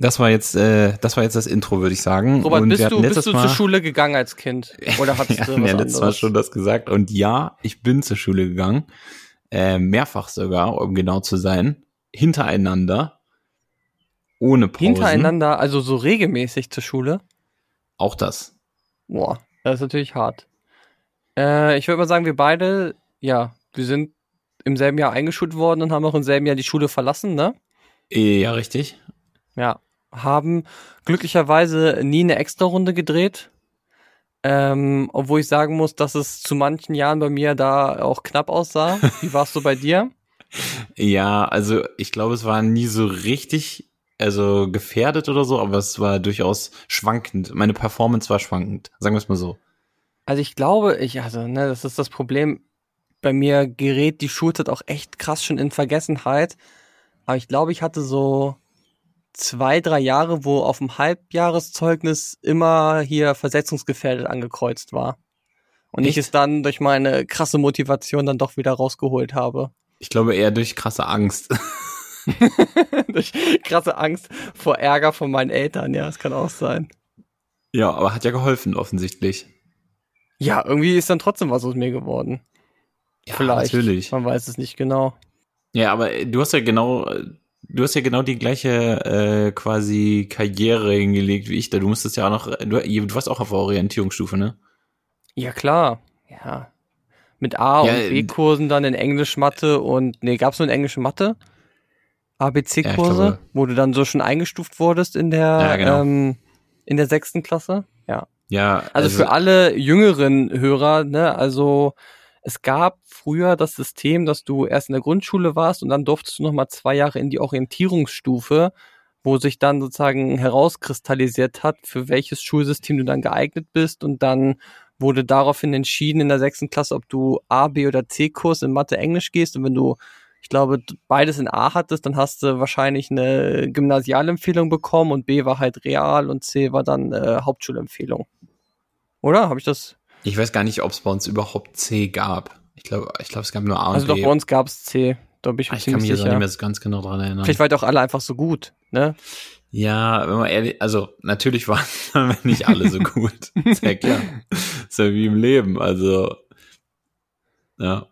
Das war jetzt, äh, das war jetzt das Intro, würde ich sagen. Robert, Und bist du, bist du Mal, zur Schule gegangen als Kind? Oder hattest wir du was ja letztes Mal schon das gesagt. Und ja, ich bin zur Schule gegangen. Äh, mehrfach sogar, um genau zu sein. Hintereinander. Ohne Pausen. Hintereinander, also so regelmäßig zur Schule? Auch das. Boah, das ist natürlich hart. Äh, ich würde mal sagen, wir beide, ja, wir sind im selben Jahr eingeschult worden und haben auch im selben Jahr die Schule verlassen, ne? Ja, richtig. Ja. Haben glücklicherweise nie eine Extra-Runde gedreht. Ähm, obwohl ich sagen muss, dass es zu manchen Jahren bei mir da auch knapp aussah. Wie war es so bei dir? Ja, also ich glaube, es war nie so richtig, also gefährdet oder so, aber es war durchaus schwankend. Meine Performance war schwankend, sagen wir es mal so. Also ich glaube, ich, also, ne, das ist das Problem. Bei mir gerät die Schulzeit auch echt krass schon in Vergessenheit. Aber ich glaube, ich hatte so zwei, drei Jahre, wo auf dem Halbjahreszeugnis immer hier versetzungsgefährdet angekreuzt war. Und ich Echt? es dann durch meine krasse Motivation dann doch wieder rausgeholt habe. Ich glaube eher durch krasse Angst. durch krasse Angst vor Ärger von meinen Eltern, ja, das kann auch sein. ja, aber hat ja geholfen, offensichtlich. Ja, irgendwie ist dann trotzdem was aus mir geworden. Ja, Vielleicht. natürlich. Man weiß es nicht genau. Ja, aber du hast ja genau, äh, du hast ja genau die gleiche äh, quasi Karriere hingelegt wie ich da. Du musstest ja auch noch, äh, du, du warst auch auf der Orientierungsstufe, ne? Ja, klar. Ja. Mit A- Ja, und B-Kursen dann in Englisch, Mathe und, nee, gab's nur in Englisch Mathe? ABC-Kurse, Ja, wo du dann so schon eingestuft wurdest in der, Ja, genau. ähm, in der sechsten Klasse? Ja. Ja, Also, für alle jüngeren Hörer, ne, also es gab früher das System, dass du erst in der Grundschule warst und dann durftest du noch mal zwei Jahre in die Orientierungsstufe, wo sich dann sozusagen herauskristallisiert hat, für welches Schulsystem du dann geeignet bist und dann wurde daraufhin entschieden in der sechsten Klasse, ob du A, B oder C-Kurs in Mathe, Englisch gehst und wenn du ich glaube, beides in A hattest, dann hast du wahrscheinlich eine Gymnasialempfehlung bekommen und B war halt Real und C war dann äh, Hauptschulempfehlung. Oder? Habe ich das? Ich weiß gar nicht, ob es bei uns überhaupt C gab. Ich glaube, ich glaube, es gab nur A und Also doch B. bei uns gab's C. Da bin ich Ah, mir ich kann mich auch nicht sicher. mehr so ganz genau dran erinnern. Vielleicht war doch alle einfach so gut, ne? Ja, wenn man ehrlich, also natürlich waren wir nicht alle so gut. Ja klar. Ist ja wie im Leben. Also, ja.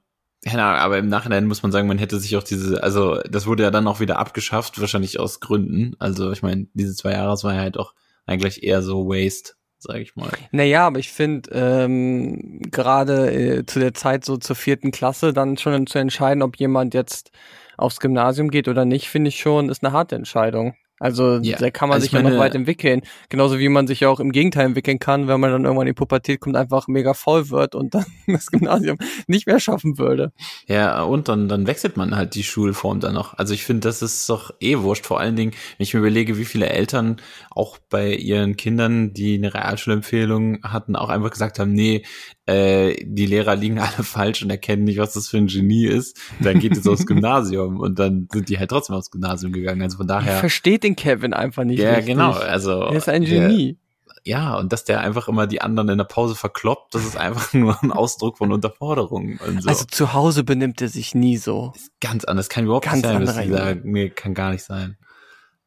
Keine Ahnung, aber im Nachhinein muss man sagen, man hätte sich auch diese, also das wurde ja dann auch wieder abgeschafft, wahrscheinlich aus Gründen. Also ich meine, diese zwei Jahre, war ja halt auch eigentlich eher so Waste, sag ich mal. Naja, aber ich finde, ähm, gerade äh, zu der Zeit so zur vierten Klasse dann schon zu entscheiden, ob jemand jetzt aufs Gymnasium geht oder nicht, finde ich schon, ist eine harte Entscheidung. Also Ja, da kann man also sich ich ja noch weit entwickeln. Genauso wie man sich ja auch im Gegenteil entwickeln kann, wenn man dann irgendwann in die Pubertät kommt, einfach mega voll wird und dann das Gymnasium nicht mehr schaffen würde. Ja, und dann, dann wechselt man halt die Schulform dann noch. Also ich finde, das ist doch eh wurscht. Vor allen Dingen, wenn ich mir überlege, wie viele Eltern auch bei ihren Kindern, die eine Realschulempfehlung hatten, auch einfach gesagt haben, nee, äh, die Lehrer liegen alle falsch und erkennen nicht, was das für ein Genie ist. Dann geht es aufs Gymnasium und dann sind die halt trotzdem aufs Gymnasium gegangen. Also von Ich daher. versteht den Kevin einfach nicht. Ja, richtig. genau. Also Er ist ein der- Genie. ja, und dass der einfach immer die anderen in der Pause verkloppt, das ist einfach nur ein Ausdruck von Unterforderung. Und so. Also zu Hause benimmt er sich nie so. ganz anders. Kann überhaupt Ganz nicht sein, anderer die sagen. Nee, kann gar nicht sein.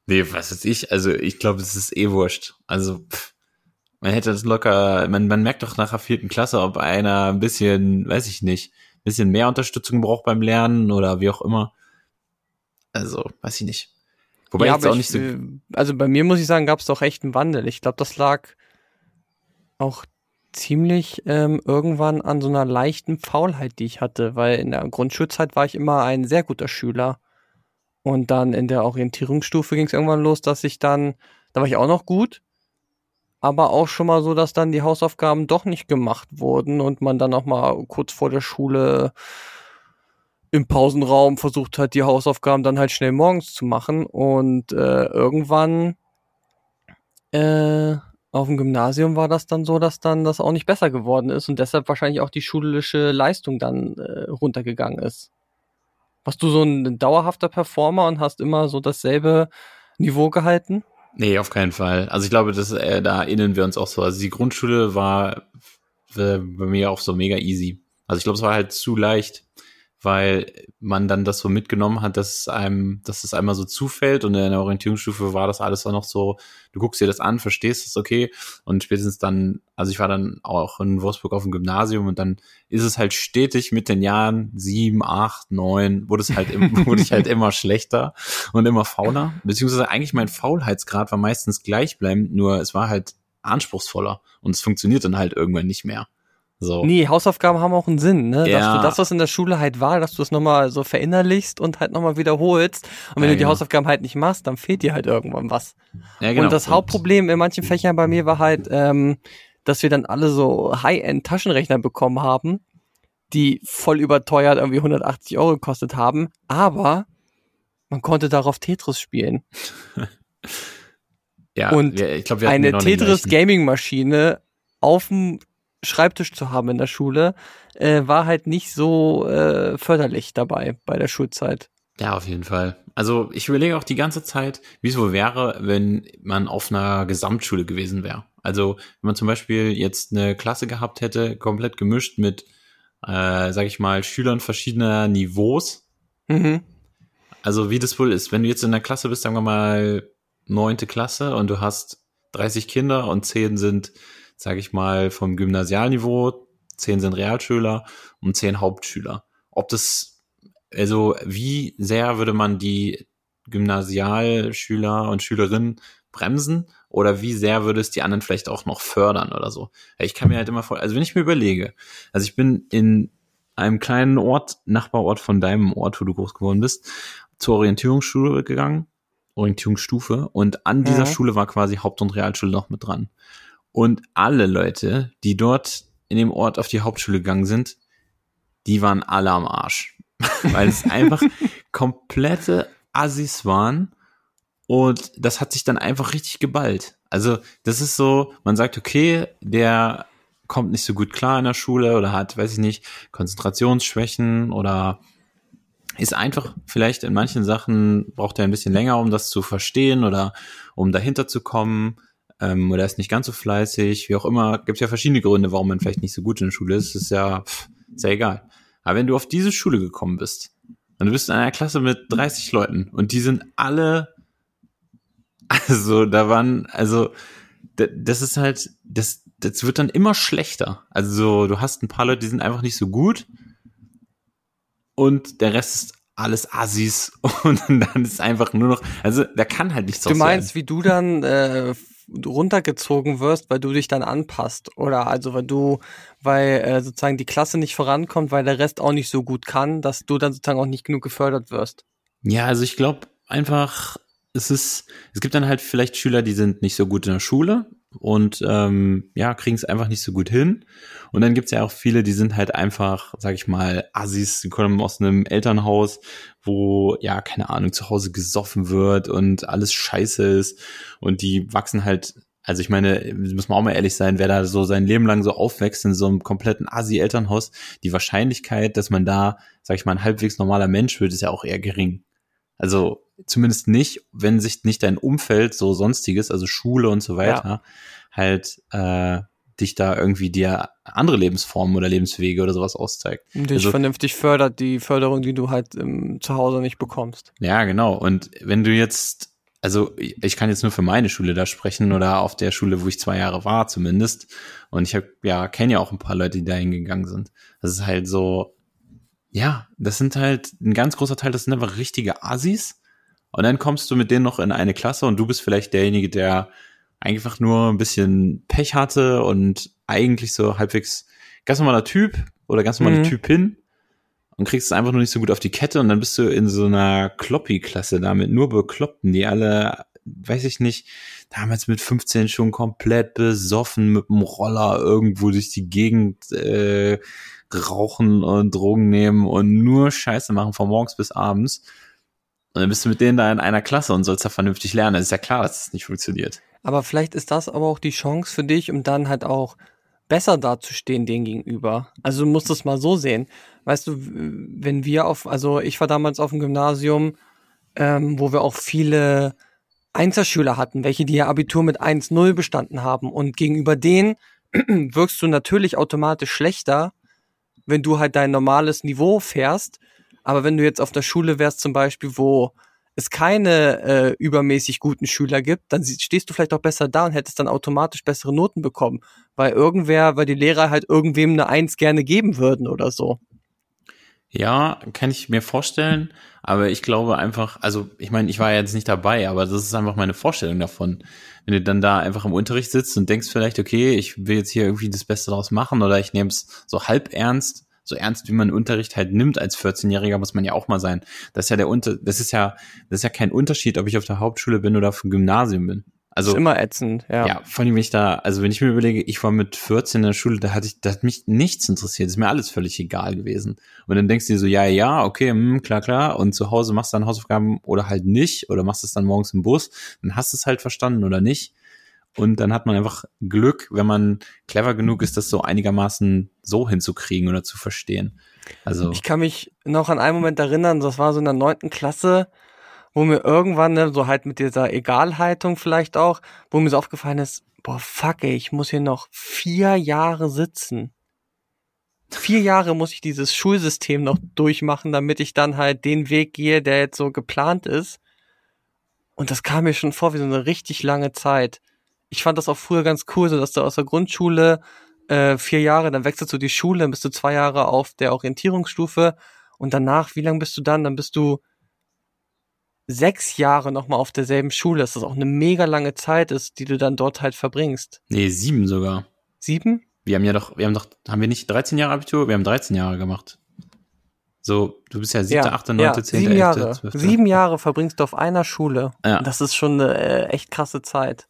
Nee, was weiß ich. Also ich glaube, es ist eh wurscht. Also pff, man hätte das locker, man, man merkt doch nach der vierten Klasse, ob einer ein bisschen, weiß ich nicht, ein bisschen mehr Unterstützung braucht beim Lernen oder wie auch immer. Also, weiß ich nicht. Wobei ja, jetzt auch ich, nicht so. äh, also bei mir muss ich sagen, gab es doch echt einen Wandel. Ich glaube, das lag auch ziemlich ähm, irgendwann an so einer leichten Faulheit, die ich hatte, weil in der Grundschulzeit war ich immer ein sehr guter Schüler. Und dann in der Orientierungsstufe ging es irgendwann los, dass ich dann, da war ich auch noch gut, aber auch schon mal so, dass dann die Hausaufgaben doch nicht gemacht wurden und man dann auch mal kurz vor der Schule im Pausenraum versucht hat, die Hausaufgaben dann halt schnell morgens zu machen. Und äh, irgendwann äh, auf dem Gymnasium war das dann so, dass dann das auch nicht besser geworden ist und deshalb wahrscheinlich auch die schulische Leistung dann äh, runtergegangen ist. Warst du so ein dauerhafter Performer und hast immer so dasselbe Niveau gehalten? Nee, auf keinen Fall. Also ich glaube, das, äh, da erinnern wir uns auch so. Also die Grundschule war äh, bei mir auch so mega easy. Also ich glaube, es war halt zu leicht, weil man dann das so mitgenommen hat, dass es einem, dass es einmal so zufällt und in der Orientierungsstufe war das alles auch noch so, du guckst dir das an, verstehst es, okay, und spätestens dann, also ich war dann auch in Wolfsburg auf dem Gymnasium und dann ist es halt stetig mit den Jahren sieben, acht, neun, wurde es halt, im, wurde ich halt immer schlechter und immer fauler, beziehungsweise eigentlich mein Faulheitsgrad war meistens gleichbleibend, nur es war halt anspruchsvoller und es funktioniert dann halt irgendwann nicht mehr. So. Nee, Hausaufgaben haben auch einen Sinn, ne? Dass Ja. du das, was in der Schule halt war, dass du es nochmal so verinnerlichst und halt nochmal wiederholst. Und wenn Ja, du die genau. Hausaufgaben halt nicht machst, dann fehlt dir halt irgendwann was. Ja, genau. Und das Hauptproblem in manchen Fächern bei mir war halt, ähm, dass wir dann alle so High-End-Taschenrechner bekommen haben, die voll überteuert irgendwie 180 Euro gekostet haben, aber man konnte darauf Tetris spielen. ja, und wir, ich glaube, wir Eine Tetris. Gaming Maschine auf dem Schreibtisch zu haben in der Schule, äh, war halt nicht so äh, förderlich dabei bei der Schulzeit. Ja, auf jeden Fall. Also ich überlege auch die ganze Zeit, wie es wohl wäre, wenn man auf einer Gesamtschule gewesen wäre. Also wenn man zum Beispiel jetzt eine Klasse gehabt hätte, komplett gemischt mit, äh, sag ich mal, Schülern verschiedener Niveaus. Mhm. Also wie das wohl ist, wenn du jetzt in der Klasse bist, sagen wir mal neunte Klasse und du hast 30 Kinder und 10 sind, sag ich mal, vom Gymnasialniveau, 10 sind Realschüler und 10 Hauptschüler. Ob das, also wie sehr würde man die Gymnasialschüler und Schülerinnen bremsen oder wie sehr würde es die anderen vielleicht auch noch fördern oder so. Ja, Ich kann mir halt immer vor, also wenn ich mir überlege, also ich bin in einem kleinen Ort, Nachbarort von deinem Ort, wo du groß geworden bist, zur Orientierungsschule gegangen, Orientierungsstufe, und an dieser Mhm. Schule war quasi Haupt- und Realschule noch mit dran. Und alle Leute, die dort in dem Ort auf die Hauptschule gegangen sind, die waren alle am Arsch. Weil es einfach komplette Assis waren und das hat sich dann einfach richtig geballt. Also das ist so, man sagt, okay, der kommt nicht so gut klar in der Schule oder hat, weiß ich nicht, Konzentrationsschwächen oder ist einfach vielleicht in manchen Sachen braucht er ein bisschen länger, um das zu verstehen oder um dahinter zu kommen ähm, oder ist nicht ganz so fleißig, wie auch immer. Gibt ja verschiedene Gründe, warum man vielleicht nicht so gut in der Schule ist. Ist ja, pff, ist ja egal. Aber wenn du auf diese Schule gekommen bist und du bist in einer Klasse mit 30 Leuten und die sind alle, also da waren, also da- das ist halt, das, das wird dann immer schlechter. Also du hast ein paar Leute, die sind einfach nicht so gut und der Rest ist alles Assis und dann ist einfach nur noch, also da kann halt nichts Du meinst, wie du dann äh, runtergezogen wirst, weil du dich dann anpasst oder also weil du, weil äh, sozusagen die Klasse nicht vorankommt, weil der Rest auch nicht so gut kann, dass du dann sozusagen auch nicht genug gefördert wirst. Ja, also ich glaube einfach, es ist, es gibt dann halt vielleicht Schüler, die sind nicht so gut in der Schule und ähm, ja, kriegen es einfach nicht so gut hin. Und dann gibt's ja auch viele, die sind halt einfach, sag ich mal, Assis, die kommen aus einem Elternhaus, wo, ja, keine Ahnung, zu Hause gesoffen wird und alles scheiße ist. Und die wachsen halt, also ich meine, muss man auch mal ehrlich sein, wer da so sein Leben lang so aufwächst in so einem kompletten Assi-Elternhaus, die Wahrscheinlichkeit, dass man da, sag ich mal, ein halbwegs normaler Mensch wird, ist ja auch eher gering. Also zumindest nicht, wenn sich nicht dein Umfeld so sonstiges, also Schule und so weiter, ja. halt äh, dich da irgendwie dir andere Lebensformen oder Lebenswege oder sowas auszeigt. Und dich also, vernünftig fördert, die Förderung, die du halt im, zu Hause nicht bekommst. Ja, genau. Und wenn du jetzt, also ich kann jetzt nur für meine Schule da sprechen oder auf der Schule, wo ich zwei Jahre war zumindest. Und ich habe ja kenne ja auch ein paar Leute, die da hingegangen sind. Das ist halt so, ja, das sind halt ein ganz großer Teil, das sind einfach richtige Assis. Und dann kommst du mit denen noch in eine Klasse und du bist vielleicht derjenige, der einfach nur ein bisschen Pech hatte und eigentlich so halbwegs ganz normaler Typ oder ganz normaler mhm. Typin und kriegst es einfach nur nicht so gut auf die Kette und dann bist du in so einer Kloppi-Klasse da mit nur Bekloppten, die alle, weiß ich nicht, damals mit 15 schon komplett besoffen mit dem Roller irgendwo durch die Gegend äh, rauchen und Drogen nehmen und nur Scheiße machen von morgens bis abends. Und dann bist du mit denen da in einer Klasse und sollst da vernünftig lernen. Es ist ja klar, dass das nicht funktioniert. Aber vielleicht ist das aber auch die Chance für dich, um dann halt auch besser dazustehen denen gegenüber. Also du musst es mal so sehen. Weißt du, wenn wir auf, also ich war damals auf dem Gymnasium, ähm, wo wir auch viele Einzelschüler hatten, welche die ja Abitur mit 1-0 bestanden haben. Und gegenüber denen wirkst du natürlich automatisch schlechter, wenn du halt dein normales Niveau fährst. Aber wenn du jetzt auf der Schule wärst zum Beispiel, wo es keine äh, übermäßig guten Schüler gibt, dann stehst du vielleicht auch besser da und hättest dann automatisch bessere Noten bekommen, weil irgendwer, weil die Lehrer halt irgendwem eine Eins gerne geben würden oder so. Ja, kann ich mir vorstellen, aber ich glaube einfach, also ich meine, ich war jetzt nicht dabei, aber das ist einfach meine Vorstellung davon. Wenn du dann da einfach im Unterricht sitzt und denkst vielleicht, okay, ich will jetzt hier irgendwie das Beste daraus machen oder ich nehme es so halb ernst, so ernst wie man Unterricht halt nimmt als 14-Jähriger, muss man ja auch mal sein. Das ist ja der Unter, das ist ja, das ist ja kein Unterschied, ob ich auf der Hauptschule bin oder auf dem Gymnasium bin. Also, ist immer ätzend, ja. Ja, vor allem, wenn ich da, also wenn ich mir überlege, ich war mit 14 in der Schule, da hatte ich, da hat mich nichts interessiert, ist mir alles völlig egal gewesen. Und dann denkst du dir so, ja, ja, okay, hm, klar, klar, und zu Hause machst du dann Hausaufgaben oder halt nicht, oder machst es dann morgens im Bus, dann hast du es halt verstanden oder nicht. Und dann hat man einfach Glück, wenn man clever genug ist, das so einigermaßen so hinzukriegen oder zu verstehen. Also. Ich kann mich noch an einen Moment erinnern, das war so in der neunten Klasse, wo mir irgendwann, ne, so halt mit dieser Egalhaltung vielleicht auch, wo mir so aufgefallen ist, boah, fuck ey, ich muss hier noch vier Jahre sitzen. Vier Jahre muss ich dieses Schulsystem noch durchmachen, damit ich dann halt den Weg gehe, der jetzt so geplant ist. Und das kam mir schon vor wie so eine richtig lange Zeit. Ich fand das auch früher ganz cool, so dass du aus der Grundschule äh, vier Jahre, dann wechselst du die Schule, dann bist du zwei Jahre auf der Orientierungsstufe und danach, wie lange bist du dann? Dann bist du sechs Jahre nochmal auf derselben Schule, dass das auch eine mega lange Zeit ist, die du dann dort halt verbringst. Nee, sieben sogar. Sieben? Wir haben ja doch, wir haben doch, haben wir nicht 13 Jahre Abitur? Wir haben 13 Jahre gemacht. So, du bist ja siebte, achte, neunte, zehnte, sieben Jahre. Sieben Jahre verbringst du auf einer Schule. Ja. Das ist schon eine äh, echt krasse Zeit.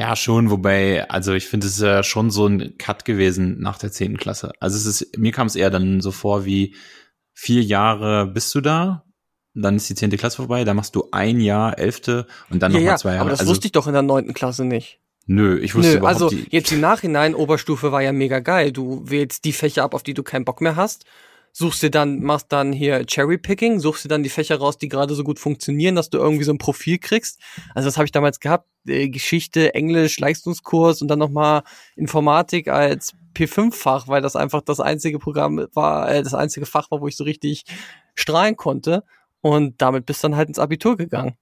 Ja, schon, wobei, also ich finde, es ist ja schon so ein Cut gewesen nach der zehnten Klasse. Also es ist, mir kam es eher dann so vor wie vier Jahre bist du da, dann ist die zehnte Klasse vorbei, dann machst du ein Jahr, elfte und dann ja, nochmal zwei Jahre. Aber das also, wusste ich doch in der neunten Klasse nicht. Nö, ich wusste Nö, überhaupt Also jetzt im Nachhinein, Oberstufe war ja mega geil. Du wählst die Fächer ab, auf die du keinen Bock mehr hast. Suchst dir dann, machst dann hier Cherry-Picking, suchst dir dann die Fächer raus, die gerade so gut funktionieren, dass du irgendwie so ein Profil kriegst. Also das habe ich damals gehabt. Äh, Geschichte, Englisch, Leistungskurs und dann nochmal Informatik als P5-Fach, weil das einfach das einzige Programm war, äh, das einzige Fach war, wo ich so richtig strahlen konnte. Und damit bist du dann halt ins Abitur gegangen.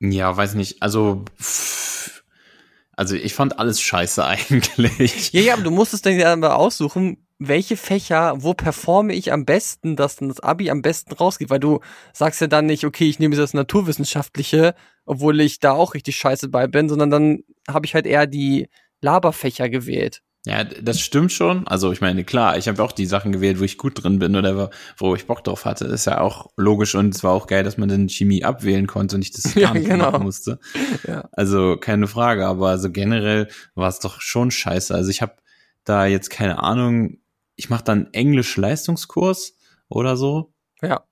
Ja, weiß nicht. Also, also ich fand alles scheiße eigentlich. Ja, ja, aber du musstest dann ja mal aussuchen, welche Fächer, wo performe ich am besten, dass dann das Abi am besten rausgeht, weil du sagst ja dann nicht, okay, ich nehme jetzt das Naturwissenschaftliche, obwohl ich da auch richtig scheiße bei bin, sondern dann habe ich halt eher die Laberfächer gewählt. Ja, das stimmt schon. Also ich meine, klar, ich habe auch die Sachen gewählt, wo ich gut drin bin oder wo ich Bock drauf hatte. ist ja auch logisch und es war auch geil, dass man dann Chemie abwählen konnte und ich das gar Ja, nicht genau. machen musste. Ja. Also keine Frage, aber also generell war es doch schon scheiße. Also ich habe da jetzt keine Ahnung, ich mache dann Englisch-Leistungskurs oder so Ja.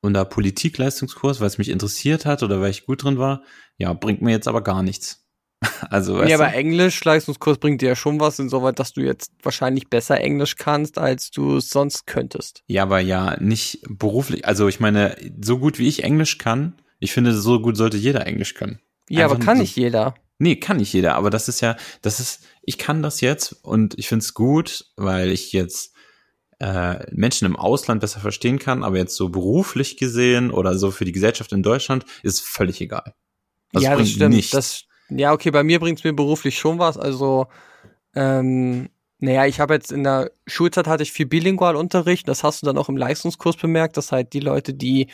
und da Politik-Leistungskurs, weil es mich interessiert hat oder weil ich gut drin war. Ja, bringt mir jetzt aber gar nichts. Also weißt Ja, du? aber Englisch, Leistungskurs bringt dir ja schon was, insoweit, dass du jetzt wahrscheinlich besser Englisch kannst, als du es sonst könntest. Ja, aber ja, nicht beruflich. Also ich meine, so gut wie ich Englisch kann, ich finde, so gut sollte jeder Englisch können. Ja, Einfach aber kann so- nicht jeder. Nee, kann nicht jeder, aber das ist ja, das ist, ich kann das jetzt und ich finde es gut, weil ich jetzt äh, Menschen im Ausland besser verstehen kann, aber jetzt so beruflich gesehen oder so für die Gesellschaft in Deutschland ist völlig egal. Also ja, es das bringt stimmt. nichts. Das, ja, okay, bei mir bringt's mir beruflich schon was. Also, ähm, naja, ich habe jetzt in der Schulzeit hatte ich viel Bilingualunterricht. Das hast du dann auch im Leistungskurs bemerkt, dass halt die Leute, die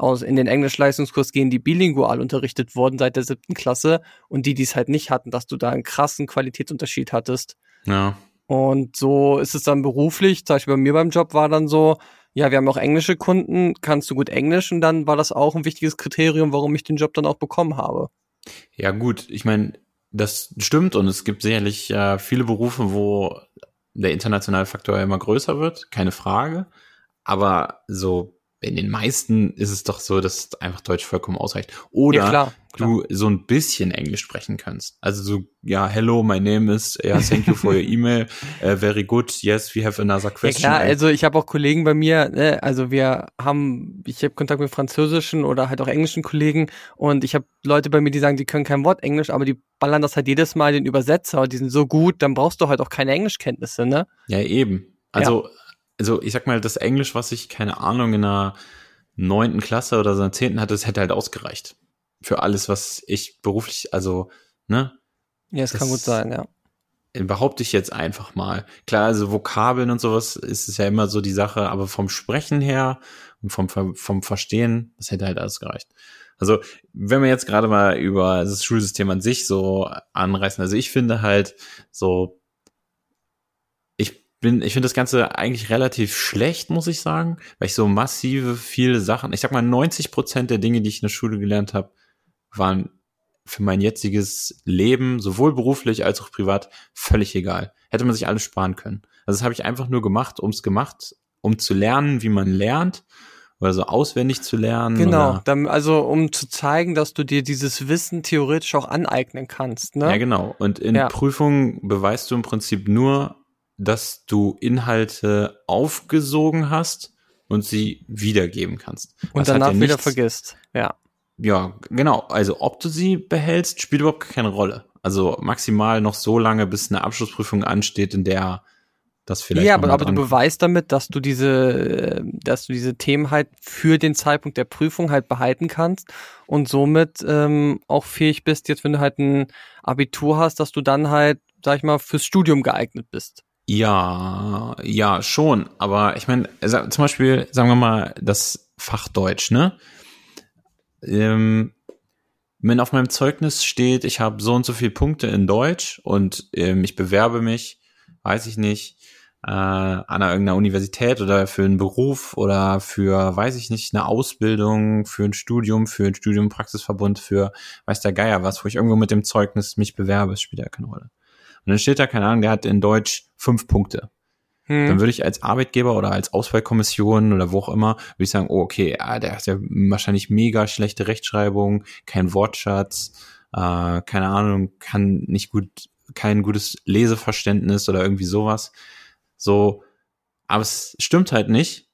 aus in den Englisch-Leistungskurs gehen, die bilingual unterrichtet wurden seit der siebten Klasse und die, die es halt nicht hatten, dass du da einen krassen Qualitätsunterschied hattest. ja. Und so ist es dann beruflich. Zum Beispiel bei mir beim Job war dann so, ja, wir haben auch englische Kunden, kannst du gut Englisch? Und dann war das auch ein wichtiges Kriterium, warum ich den Job dann auch bekommen habe. Ja, gut, ich meine, das stimmt und es gibt sicherlich äh, viele Berufe, wo der internationale Faktor immer größer wird, keine Frage. Aber so in den meisten ist es doch so, dass einfach Deutsch vollkommen ausreicht. Oder ja, klar, klar. du so ein bisschen Englisch sprechen kannst. Also so, ja, hello, my name is, ja, thank you for your email, uh, very good, yes, we have another Ja question. klar, also ich habe auch Kollegen bei mir, ne, also wir haben, ich habe Kontakt mit französischen oder halt auch englischen Kollegen und ich habe Leute bei mir, die sagen, die können kein Wort Englisch, aber die ballern das halt jedes Mal den Übersetzer und die sind so gut, dann brauchst du halt auch keine Englischkenntnisse, ne? Ja, eben. Also, also ich sag mal, das Englisch, was ich, keine Ahnung, in einer neunten Klasse oder so einer zehnten hatte, das hätte halt ausgereicht. Für alles, was ich beruflich, also, ne, Ja, es kann gut sein, ja. behaupte ich jetzt einfach mal. Klar, also Vokabeln und sowas ist es ja immer so die Sache, aber vom Sprechen her und vom, vom Verstehen, das hätte halt alles gereicht. Also, wenn wir jetzt gerade mal über das Schulsystem an sich so anreißen, also ich finde halt so, bin, ich finde das Ganze eigentlich relativ schlecht, muss ich sagen, weil ich so massive, viele Sachen, ich sag mal 90 Prozent der Dinge, die ich in der Schule gelernt habe, waren für mein jetziges Leben, sowohl beruflich als auch privat, völlig egal. Hätte man sich alles sparen können. Also das habe ich einfach nur gemacht, ums gemacht, um zu lernen, wie man lernt, oder so auswendig zu lernen. Genau, dann, also um zu zeigen, dass du dir dieses Wissen theoretisch auch aneignen kannst, ne? ja, genau. Und in Ja. Prüfungen beweist du im Prinzip nur, dass du Inhalte aufgesogen hast und sie wiedergeben kannst. und Das danach ja wieder vergisst. Ja. Ja, genau. Also ob du sie behältst, spielt überhaupt keine Rolle. Also maximal noch so lange, bis eine Abschlussprüfung ansteht, in der das vielleicht. ja, aber, aber du beweist damit, dass du diese, dass du diese Themen halt für den Zeitpunkt der Prüfung halt behalten kannst und somit ähm, auch fähig bist, jetzt wenn du halt ein Abitur hast, dass du dann halt, sag ich mal, fürs Studium geeignet bist. Ja, ja, schon. Aber ich meine, zum Beispiel, sagen wir mal, das Fach Deutsch, ne? Ähm, wenn auf meinem Zeugnis steht, ich habe so und so viele Punkte in Deutsch und ähm, ich bewerbe mich, weiß ich nicht, äh, an einer- irgendeiner Universität oder für einen Beruf oder für, weiß ich nicht, eine Ausbildung, für ein Studium, für ein Studium Praxisverbund, für weiß der Geier was, wo ich irgendwo mit dem Zeugnis mich bewerbe, spielt ja keine Rolle. Und dann steht da, keine Ahnung, der hat in Deutsch fünf Punkte. Dann Hm. würde ich als Arbeitgeber oder als Auswahlkommission oder wo auch immer, würde ich sagen, oh, okay, ah, der hat ja wahrscheinlich mega schlechte Rechtschreibung, kein Wortschatz, äh, keine Ahnung, kann nicht gut, kein gutes Leseverständnis oder irgendwie sowas. So, aber es stimmt halt nicht,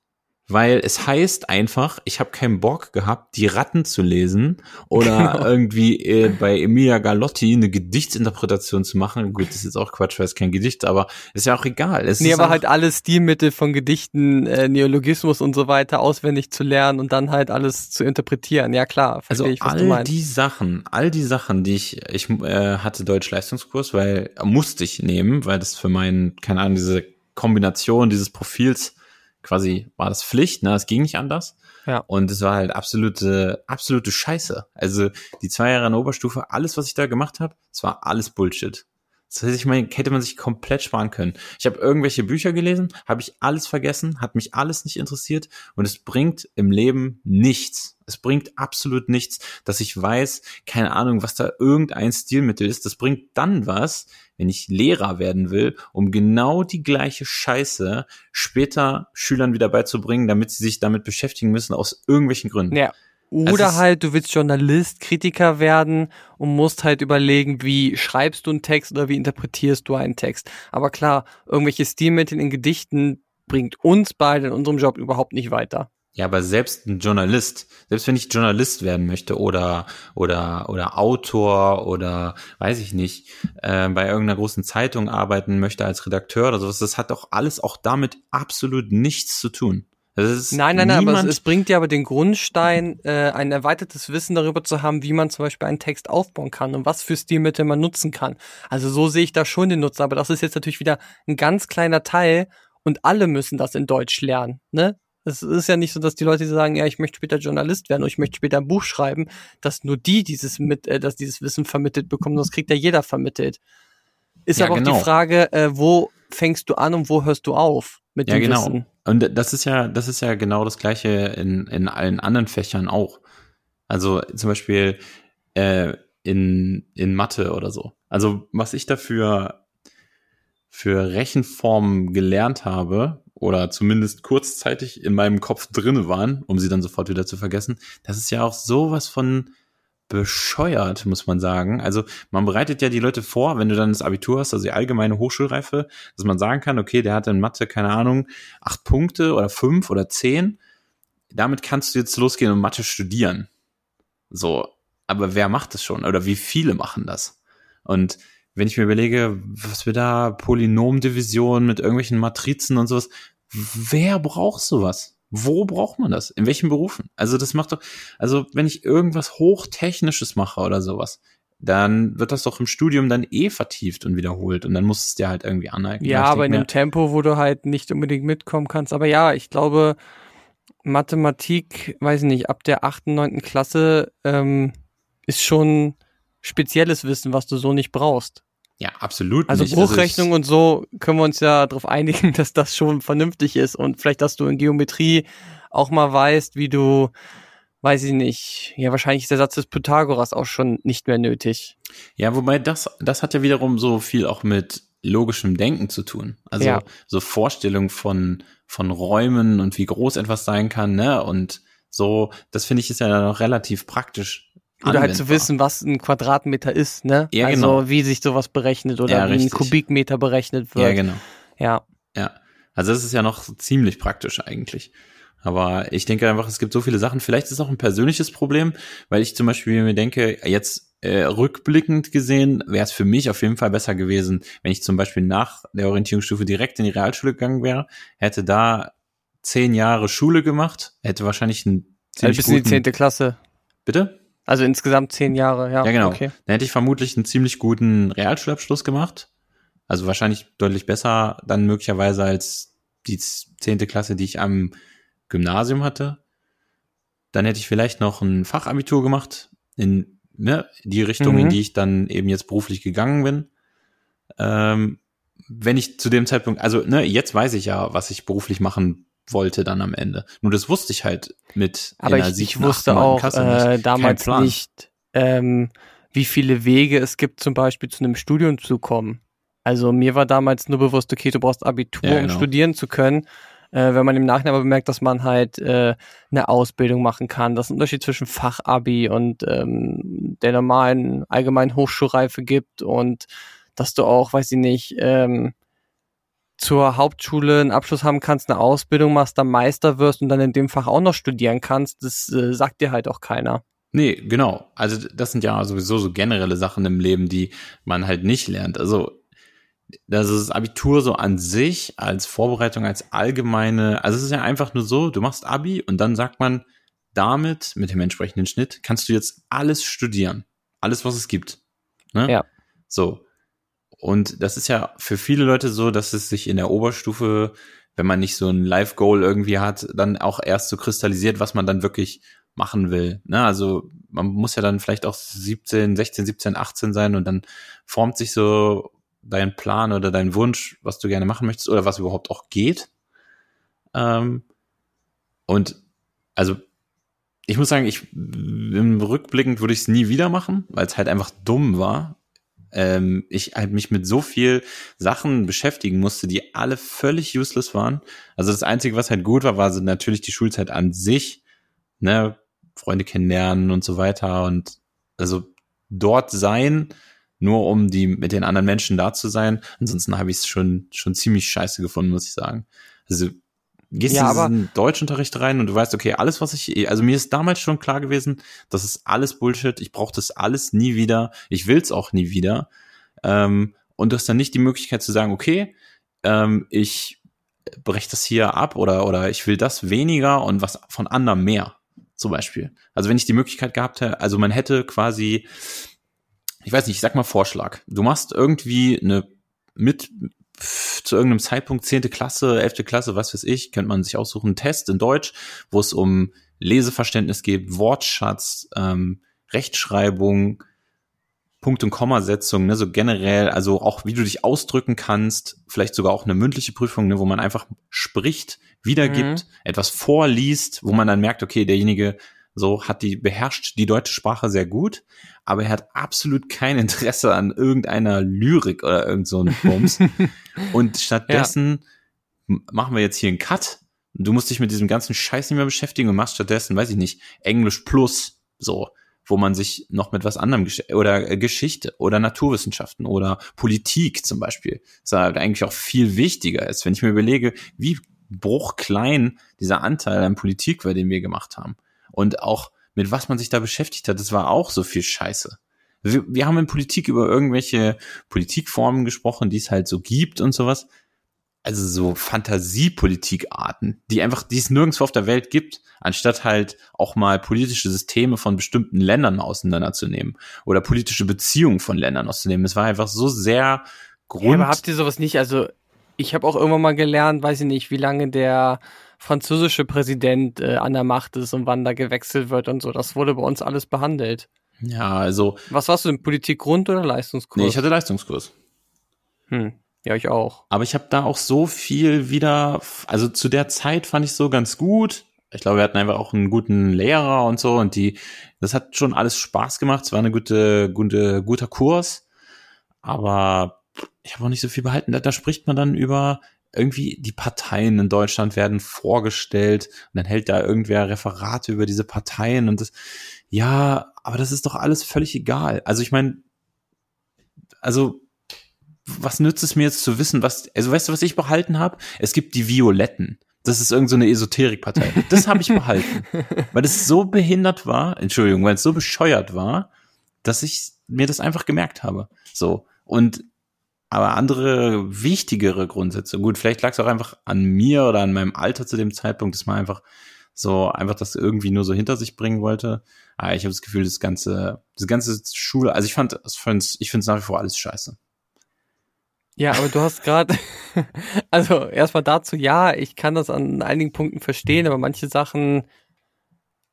weil es heißt einfach, ich habe keinen Bock gehabt, die Ratten zu lesen oder Genau. irgendwie äh, bei Emilia Galotti eine Gedichtsinterpretation zu machen. Gut, das ist jetzt auch Quatsch, weil es kein Gedicht, aber ist ja auch egal. Es Nee, aber halt alle Stilmittel von Gedichten, äh, Neologismus und so weiter auswendig zu lernen und dann halt alles zu interpretieren. Ja klar, also verstehe ich, was du all meinst. die Sachen, all die Sachen, die ich, ich äh, hatte Deutsch-Leistungskurs, weil musste ich nehmen, weil das für meinen, keine Ahnung, diese Kombination dieses Profils quasi war das Pflicht, ne, es ging nicht anders. Ja. Und es war halt absolute, absolute Scheiße. Also die zwei Jahre in der Oberstufe, alles, was ich da gemacht habe, es war alles Bullshit. Das heißt, ich meine, hätte man sich komplett sparen können. Ich habe irgendwelche Bücher gelesen, habe ich alles vergessen, hat mich alles nicht interessiert und es bringt im Leben nichts. Es bringt absolut nichts, dass ich weiß, keine Ahnung, was da irgendein Stilmittel ist. Das bringt dann was, wenn ich Lehrer werden will, um genau die gleiche Scheiße später Schülern wieder beizubringen, damit sie sich damit beschäftigen müssen aus irgendwelchen Gründen. Ja. Oder halt, du willst Journalist, Kritiker werden und musst halt überlegen, wie schreibst du einen Text oder wie interpretierst du einen Text. Aber klar, irgendwelche Stilmittel in Gedichten bringt uns beide in unserem Job überhaupt nicht weiter. Ja, aber selbst ein Journalist, selbst wenn ich Journalist werden möchte oder oder oder Autor oder weiß ich nicht, äh, bei irgendeiner großen Zeitung arbeiten möchte als Redakteur oder sowas, das hat doch alles auch damit absolut nichts zu tun. nein, nein, nein, aber es, es, bringt dir aber den Grundstein, äh, ein erweitertes Wissen darüber zu haben, wie man zum Beispiel einen Text aufbauen kann und was für Stilmittel man nutzen kann. Also so sehe ich da schon den Nutzen, aber das ist jetzt natürlich wieder ein ganz kleiner Teil und alle müssen das in Deutsch lernen, ne? Es ist ja nicht so, dass die Leute sagen, ja, ich möchte später Journalist werden oder ich möchte später ein Buch schreiben, dass nur die dieses mit, äh, dass dieses Wissen vermittelt bekommen. Das kriegt ja jeder vermittelt. Ist ja, aber genau. auch die genau. Frage, äh, wo fängst du an und wo hörst du auf mit ja, dem genau. Wissen? Und das ist ja, das ist ja genau das Gleiche in, in allen anderen Fächern auch. Also zum Beispiel äh, in, in Mathe oder so. Also was ich dafür für Rechenformen gelernt habe, oder zumindest kurzzeitig in meinem Kopf drinne waren, um sie dann sofort wieder zu vergessen. Das ist ja auch sowas von bescheuert, muss man sagen. Also man bereitet ja die Leute vor, wenn du dann das Abitur hast, also die allgemeine Hochschulreife, dass man sagen kann, okay, der hat in Mathe, keine Ahnung, acht Punkte oder fünf oder zehn. Damit kannst du jetzt losgehen und Mathe studieren. So, aber wer macht das schon? Oder wie viele machen das? Und wenn ich mir überlege, was wir da, Polynomdivision mit irgendwelchen Matrizen und sowas, wer braucht sowas? Wo braucht man das? In welchen Berufen? Also das macht doch, also wenn ich irgendwas Hochtechnisches mache oder sowas, dann wird das doch im Studium dann eh vertieft und wiederholt und dann muss es dir halt irgendwie aneignen. Ja, aber in einem Tempo, wo du halt nicht unbedingt mitkommen kannst. Aber ja, ich glaube, Mathematik, weiß ich nicht, ab der achten, neunten Klasse ähm, ist schon spezielles Wissen, was du so nicht brauchst. Ja, absolut. Also nicht. Bruchrechnung also und so können wir uns ja darauf einigen, dass das schon vernünftig ist und vielleicht, dass du in Geometrie auch mal weißt, wie du, weiß ich nicht, ja, wahrscheinlich ist der Satz des Pythagoras auch schon nicht mehr nötig. Ja, wobei das, das hat ja wiederum so viel auch mit logischem Denken zu tun. Also ja. so Vorstellung von, von Räumen und wie groß etwas sein kann, ne? Und so, das finde ich ist ja noch relativ praktisch oder halt zu wissen, was ein Quadratmeter ist, ne? Ja, also genau. wie sich sowas berechnet oder ja, wie richtig. ein Kubikmeter berechnet wird. Ja, genau. Ja. Ja. Also das ist ja noch ziemlich praktisch eigentlich. Aber ich denke einfach, es gibt so viele Sachen. Vielleicht ist es auch ein persönliches Problem, weil ich zum Beispiel mir denke, jetzt äh, rückblickend gesehen wäre es für mich auf jeden Fall besser gewesen, wenn ich zum Beispiel nach der Orientierungsstufe direkt in die Realschule gegangen wäre, hätte da zehn Jahre Schule gemacht, hätte wahrscheinlich einen ziemlich also bis in die zehnte Klasse. Bitte? Also insgesamt zehn Jahre, ja. Ja, genau. Okay. Dann hätte ich vermutlich einen ziemlich guten Realschulabschluss gemacht. Also wahrscheinlich deutlich besser dann möglicherweise als die zehnte Klasse, die ich am Gymnasium hatte. Dann hätte ich vielleicht noch ein Fachabitur gemacht in ne, die Richtung, mhm. in die ich dann eben jetzt beruflich gegangen bin. Ähm, wenn ich zu dem Zeitpunkt, also ne, jetzt weiß ich ja, was ich beruflich machen wollte dann am Ende. Nur das wusste ich halt mit Aber ich, ich wusste auch äh, damals nicht, ähm, wie viele Wege es gibt, zum Beispiel zu einem Studium zu kommen. Also mir war damals nur bewusst, okay, du brauchst Abitur, ja, genau. um studieren zu können. Äh, wenn man im Nachhinein aber bemerkt, dass man halt äh, eine Ausbildung machen kann, dass es einen Unterschied zwischen Fachabi und ähm, der normalen allgemeinen Hochschulreife gibt und dass du auch, weiß ich nicht, ähm, zur Hauptschule einen Abschluss haben kannst, eine Ausbildung machst, dann Meister wirst und dann in dem Fach auch noch studieren kannst, das äh, sagt dir halt auch keiner. Nee, genau. Also das sind ja sowieso so generelle Sachen im Leben, die man halt nicht lernt. Also das ist das Abitur so an sich als Vorbereitung, als allgemeine, also es ist ja einfach nur so, du machst Abi und dann sagt man, damit, mit dem entsprechenden Schnitt, kannst du jetzt alles studieren. Alles, was es gibt. Ne? Ja. So. Und das ist ja für viele Leute so, dass es sich in der Oberstufe, wenn man nicht so ein Live-Goal irgendwie hat, dann auch erst so kristallisiert, was man dann wirklich machen will. Ne? Also man muss ja dann vielleicht auch 17, 16, 17, 18 sein und dann formt sich so dein Plan oder dein Wunsch, was du gerne machen möchtest oder was überhaupt auch geht. Ähm, und also ich muss sagen, ich im Rückblickend würde ich es nie wieder machen, weil es halt einfach dumm war. Ähm, ich halt mich mit so viel Sachen beschäftigen musste, die alle völlig useless waren. Also das Einzige, was halt gut war, war natürlich die Schulzeit an sich, ne, Freunde kennenlernen und so weiter und also dort sein, nur um die mit den anderen Menschen da zu sein. Ansonsten habe ich es schon schon ziemlich scheiße gefunden, muss ich sagen. Also gehst Ja, in diesen Deutschunterricht rein und du weißt, okay, alles, was ich, also mir ist damals schon klar gewesen, das ist alles Bullshit, ich brauche das alles nie wieder, ich will's auch nie wieder. Ähm, und du hast dann nicht die Möglichkeit zu sagen, okay, ähm, ich breche das hier ab oder, oder ich will das weniger und was von anderem mehr, zum Beispiel. Also wenn ich die Möglichkeit gehabt hätte, also man hätte quasi, ich weiß nicht, ich sag mal Vorschlag. Du machst irgendwie eine mit zu irgendeinem Zeitpunkt zehnte Klasse, elfte Klasse, was weiß ich, könnte man sich aussuchen, einen Test in Deutsch, wo es um Leseverständnis geht, Wortschatz, ähm, Rechtschreibung, Punkt- und Kommasetzung, ne, so generell, also auch wie du dich ausdrücken kannst, vielleicht sogar auch eine mündliche Prüfung, ne, wo man einfach spricht, wiedergibt, etwas vorliest, wo man dann merkt, okay, derjenige so hat die beherrscht die deutsche Sprache sehr gut, aber er hat absolut kein Interesse an irgendeiner Lyrik oder irgend so ein Bums. und stattdessen m- machen wir jetzt hier einen Cut. Du musst dich mit diesem ganzen Scheiß nicht mehr beschäftigen und machst stattdessen, weiß ich nicht, Englisch plus, so, wo man sich noch mit was anderem oder äh, Geschichte oder Naturwissenschaften oder Politik zum Beispiel, das halt eigentlich auch viel wichtiger ist, wenn ich mir überlege, wie bruchklein dieser Anteil an Politik war, den wir gemacht haben. Und auch mit was man sich da beschäftigt hat, das war auch so viel Scheiße. Wir, wir haben in Politik über irgendwelche Politikformen gesprochen, die es halt so gibt und sowas. Also so Fantasiepolitikarten, die einfach, die es nirgendwo auf der Welt gibt, anstatt halt auch mal politische Systeme von bestimmten Ländern auseinanderzunehmen oder politische Beziehungen von Ländern auszunehmen. Es war einfach so sehr Grund. Ja, aber habt ihr sowas nicht? Also, ich habe auch irgendwann mal gelernt, weiß ich nicht, wie lange der französische Präsident äh, an der Macht ist und wann da gewechselt wird und so. Das wurde bei uns alles behandelt. ja, also, Was warst du denn? Politik Grund- oder Leistungskurs? nee, ich hatte Leistungskurs. hm. Ja, ich auch. Aber ich habe da auch so viel wieder, also zu der Zeit fand ich so ganz gut. Ich glaube, wir hatten einfach auch einen guten Lehrer und so und die, das hat schon alles Spaß gemacht. Es war eine gute, gute, guter Kurs. Aber ich habe auch nicht so viel behalten. Da, da spricht man dann über irgendwie die Parteien in Deutschland werden vorgestellt und dann hält da irgendwer Referate über diese Parteien und das, ja, aber das ist doch alles völlig egal. Also ich meine, also was nützt es mir jetzt zu wissen, was, also weißt du, was ich behalten habe? Es gibt die Violetten. Das ist irgendeine so eine Esoterikpartei. Das habe ich behalten. weil es so behindert war, Entschuldigung, weil es so bescheuert war, dass ich mir das einfach gemerkt habe. So. Und aber andere wichtigere Grundsätze. Gut, vielleicht lag es auch einfach an mir oder an meinem Alter zu dem Zeitpunkt, dass man einfach so einfach das irgendwie nur so hinter sich bringen wollte. Aber ich habe das Gefühl, das ganze, das ganze Schule, also ich fand, ich finde es nach wie vor alles scheiße. Ja, aber du hast gerade, also erstmal dazu, ja, ich kann das an einigen Punkten verstehen, aber manche Sachen,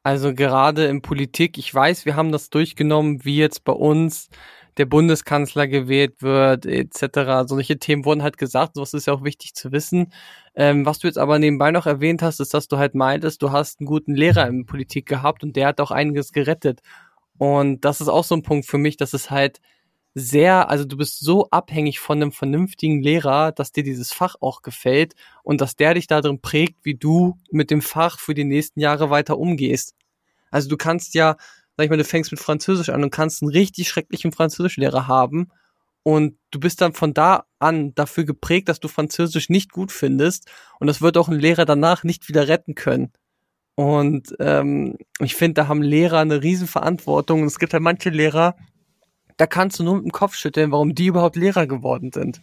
also gerade in Politik, ich weiß, wir haben das durchgenommen, wie jetzt bei uns der Bundeskanzler gewählt wird, etc. Solche Themen wurden halt gesagt, sowas ist ja auch wichtig zu wissen. Ähm, was du jetzt aber nebenbei noch erwähnt hast, ist, dass du halt meintest, du hast einen guten Lehrer in Politik gehabt und der hat auch einiges gerettet. Und das ist auch so ein Punkt für mich, dass es halt sehr, also du bist so abhängig von einem vernünftigen Lehrer, dass dir dieses Fach auch gefällt und dass der dich darin prägt, wie du mit dem Fach für die nächsten Jahre weiter umgehst. Also du kannst ja, sag ich mal, du fängst mit Französisch an und kannst einen richtig schrecklichen Französischlehrer haben und du bist dann von da an dafür geprägt, dass du Französisch nicht gut findest und das wird auch ein Lehrer danach nicht wieder retten können. Und ähm, ich finde, da haben Lehrer eine Riesenverantwortung und es gibt halt manche Lehrer, da kannst du nur mit dem Kopf schütteln, warum die überhaupt Lehrer geworden sind.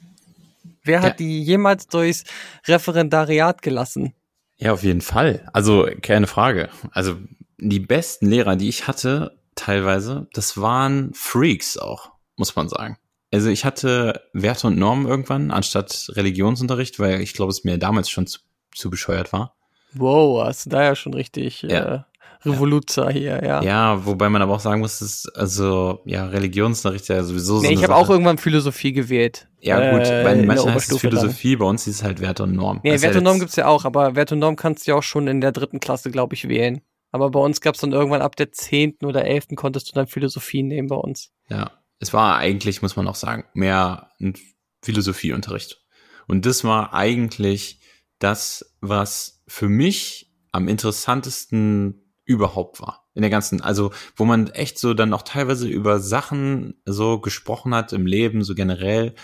Wer hat Ja. die jemals durchs Referendariat gelassen? Ja, auf jeden Fall. Also keine Frage. Also die besten Lehrer, die ich hatte, teilweise, das waren Freaks auch, muss man sagen. Also ich hatte Werte und Normen irgendwann anstatt Religionsunterricht, weil ich glaube, es mir damals schon zu, zu bescheuert war. Wow, hast du da ja schon richtig Ja. äh, Revoluzer hier, ja. Ja, wobei man aber auch sagen muss, dass also ja Religionsunterricht ja sowieso so nee, ich habe auch irgendwann Philosophie gewählt. ja gut, äh, bei in der manchen heißt es Oberstufe dann. Philosophie, bei uns ist es halt Werte und Norm. Nee, Das ist ja Wert und Norm gibt's ja auch, aber Wert und Norm kannst du ja auch schon in der dritten Klasse, glaube ich, wählen. Aber bei uns gab's dann irgendwann ab der zehnten oder elften konntest du dann Philosophie nehmen bei uns. Ja, es war eigentlich, muss man auch sagen, mehr ein Philosophieunterricht. Und das war eigentlich das, was für mich am interessantesten überhaupt war. In der ganzen, also wo man echt so dann auch teilweise über Sachen so gesprochen hat im Leben, so generell,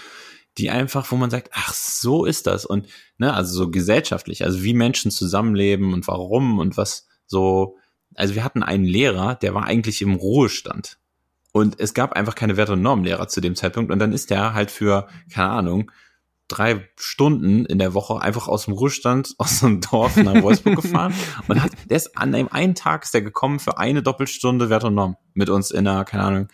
die einfach, wo man sagt, ach, so ist das. Und, ne, also so gesellschaftlich, also wie Menschen zusammenleben und warum und was so, also wir hatten einen Lehrer, der war eigentlich im Ruhestand. Und es gab einfach keine Wert- und Normlehrer zu dem Zeitpunkt. Und dann ist der halt für, keine Ahnung, drei Stunden in der Woche einfach aus dem Ruhestand, aus dem Dorf nach Wolfsburg gefahren. Und hat, der ist an einem einen Tag ist der gekommen für eine Doppelstunde Wert und Norm mit uns in der, keine Ahnung,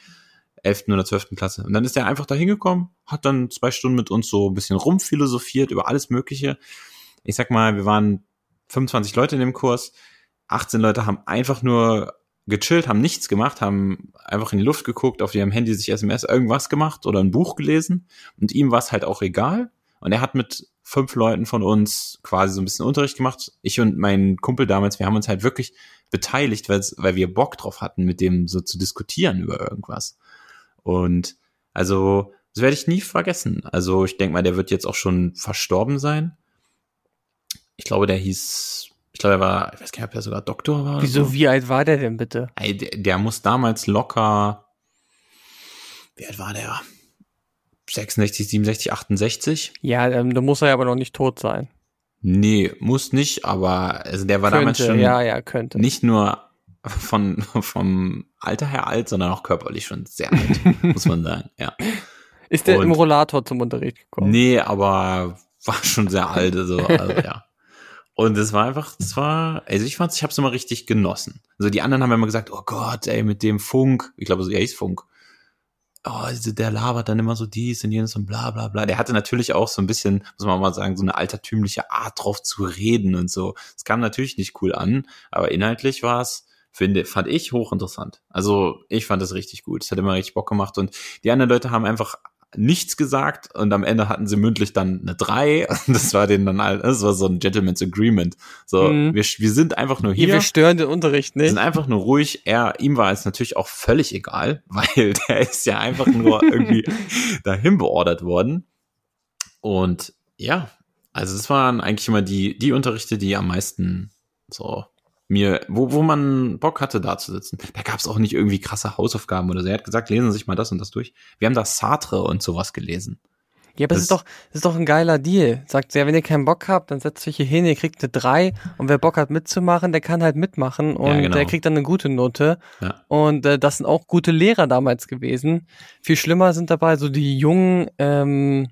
11. oder 12. Klasse. Und dann ist er einfach da hingekommen, hat dann zwei Stunden mit uns so ein bisschen rumphilosophiert über alles Mögliche. Ich sag mal, wir waren 25 Leute in dem Kurs. 18 Leute haben einfach nur gechillt, haben nichts gemacht, haben einfach in die Luft geguckt, auf ihrem Handy sich SMS irgendwas gemacht oder ein Buch gelesen. Und ihm war es halt auch egal. Und er hat mit fünf Leuten von uns quasi so ein bisschen Unterricht gemacht. Ich und mein Kumpel damals, wir haben uns halt wirklich beteiligt, weil wir Bock drauf hatten, mit dem so zu diskutieren über irgendwas. Und also, das werde ich nie vergessen. Also, ich denke mal, der wird jetzt auch schon verstorben sein. Ich glaube, der hieß, glaube, er war, ich weiß gar nicht, ob er sogar Doktor war. Wieso, so. wie alt war der denn bitte? Ey, der, der muss damals locker, wie alt war der? 66, 67, 68? Ja, ähm, da muss er ja aber noch nicht tot sein. Nee, muss nicht, aber also der war damals könnte, schon ja, ja, könnte. nicht nur von, vom Alter her alt, sondern auch körperlich schon sehr alt, muss man sagen, ja. Ist der und- im Rollator zum Unterricht gekommen? Nee, aber war schon sehr alt, also, also ja. Und es war einfach, es war, also ich fand's, ich hab's immer richtig genossen. Also die anderen haben immer gesagt, oh Gott, ey, mit dem Funk, ich glaube, so, er hieß Funk. Oh, der labert dann immer so dies und jenes und bla bla bla. Der hatte natürlich auch so ein bisschen, muss man mal sagen, so eine altertümliche Art drauf zu reden und so. Es kam natürlich nicht cool an, aber inhaltlich war es, finde, fand ich hochinteressant. Also ich fand das richtig gut. Es hat immer richtig Bock gemacht und die anderen Leute haben einfach nichts gesagt und am Ende hatten sie mündlich dann eine drei und das war denen dann halt, das war so ein Gentleman's Agreement. So, Mhm. wir, wir sind einfach nur Hier, wir stören den Unterricht Wir nicht. sind einfach nur ruhig. Er, ihm war es natürlich auch völlig egal, weil der ist ja einfach nur irgendwie dahin beordert worden. Und ja, also das waren eigentlich immer die, die Unterrichte, die am meisten so mir, wo, wo man Bock hatte, da zu sitzen. Da gab es auch nicht irgendwie krasse Hausaufgaben oder so. Er hat gesagt, lesen Sie sich mal das und das durch. Wir haben da Sartre und sowas gelesen. Ja, aber Das- es ist doch, es ist doch ein geiler Deal. Sagt ja, wenn ihr keinen Bock habt, dann setzt euch hier hin, ihr kriegt eine 3 und wer Bock hat mitzumachen, der kann halt mitmachen und Ja, genau. der kriegt dann eine gute Note. Ja. Und äh, das sind auch gute Lehrer damals gewesen. Viel schlimmer sind dabei so die jungen, ähm,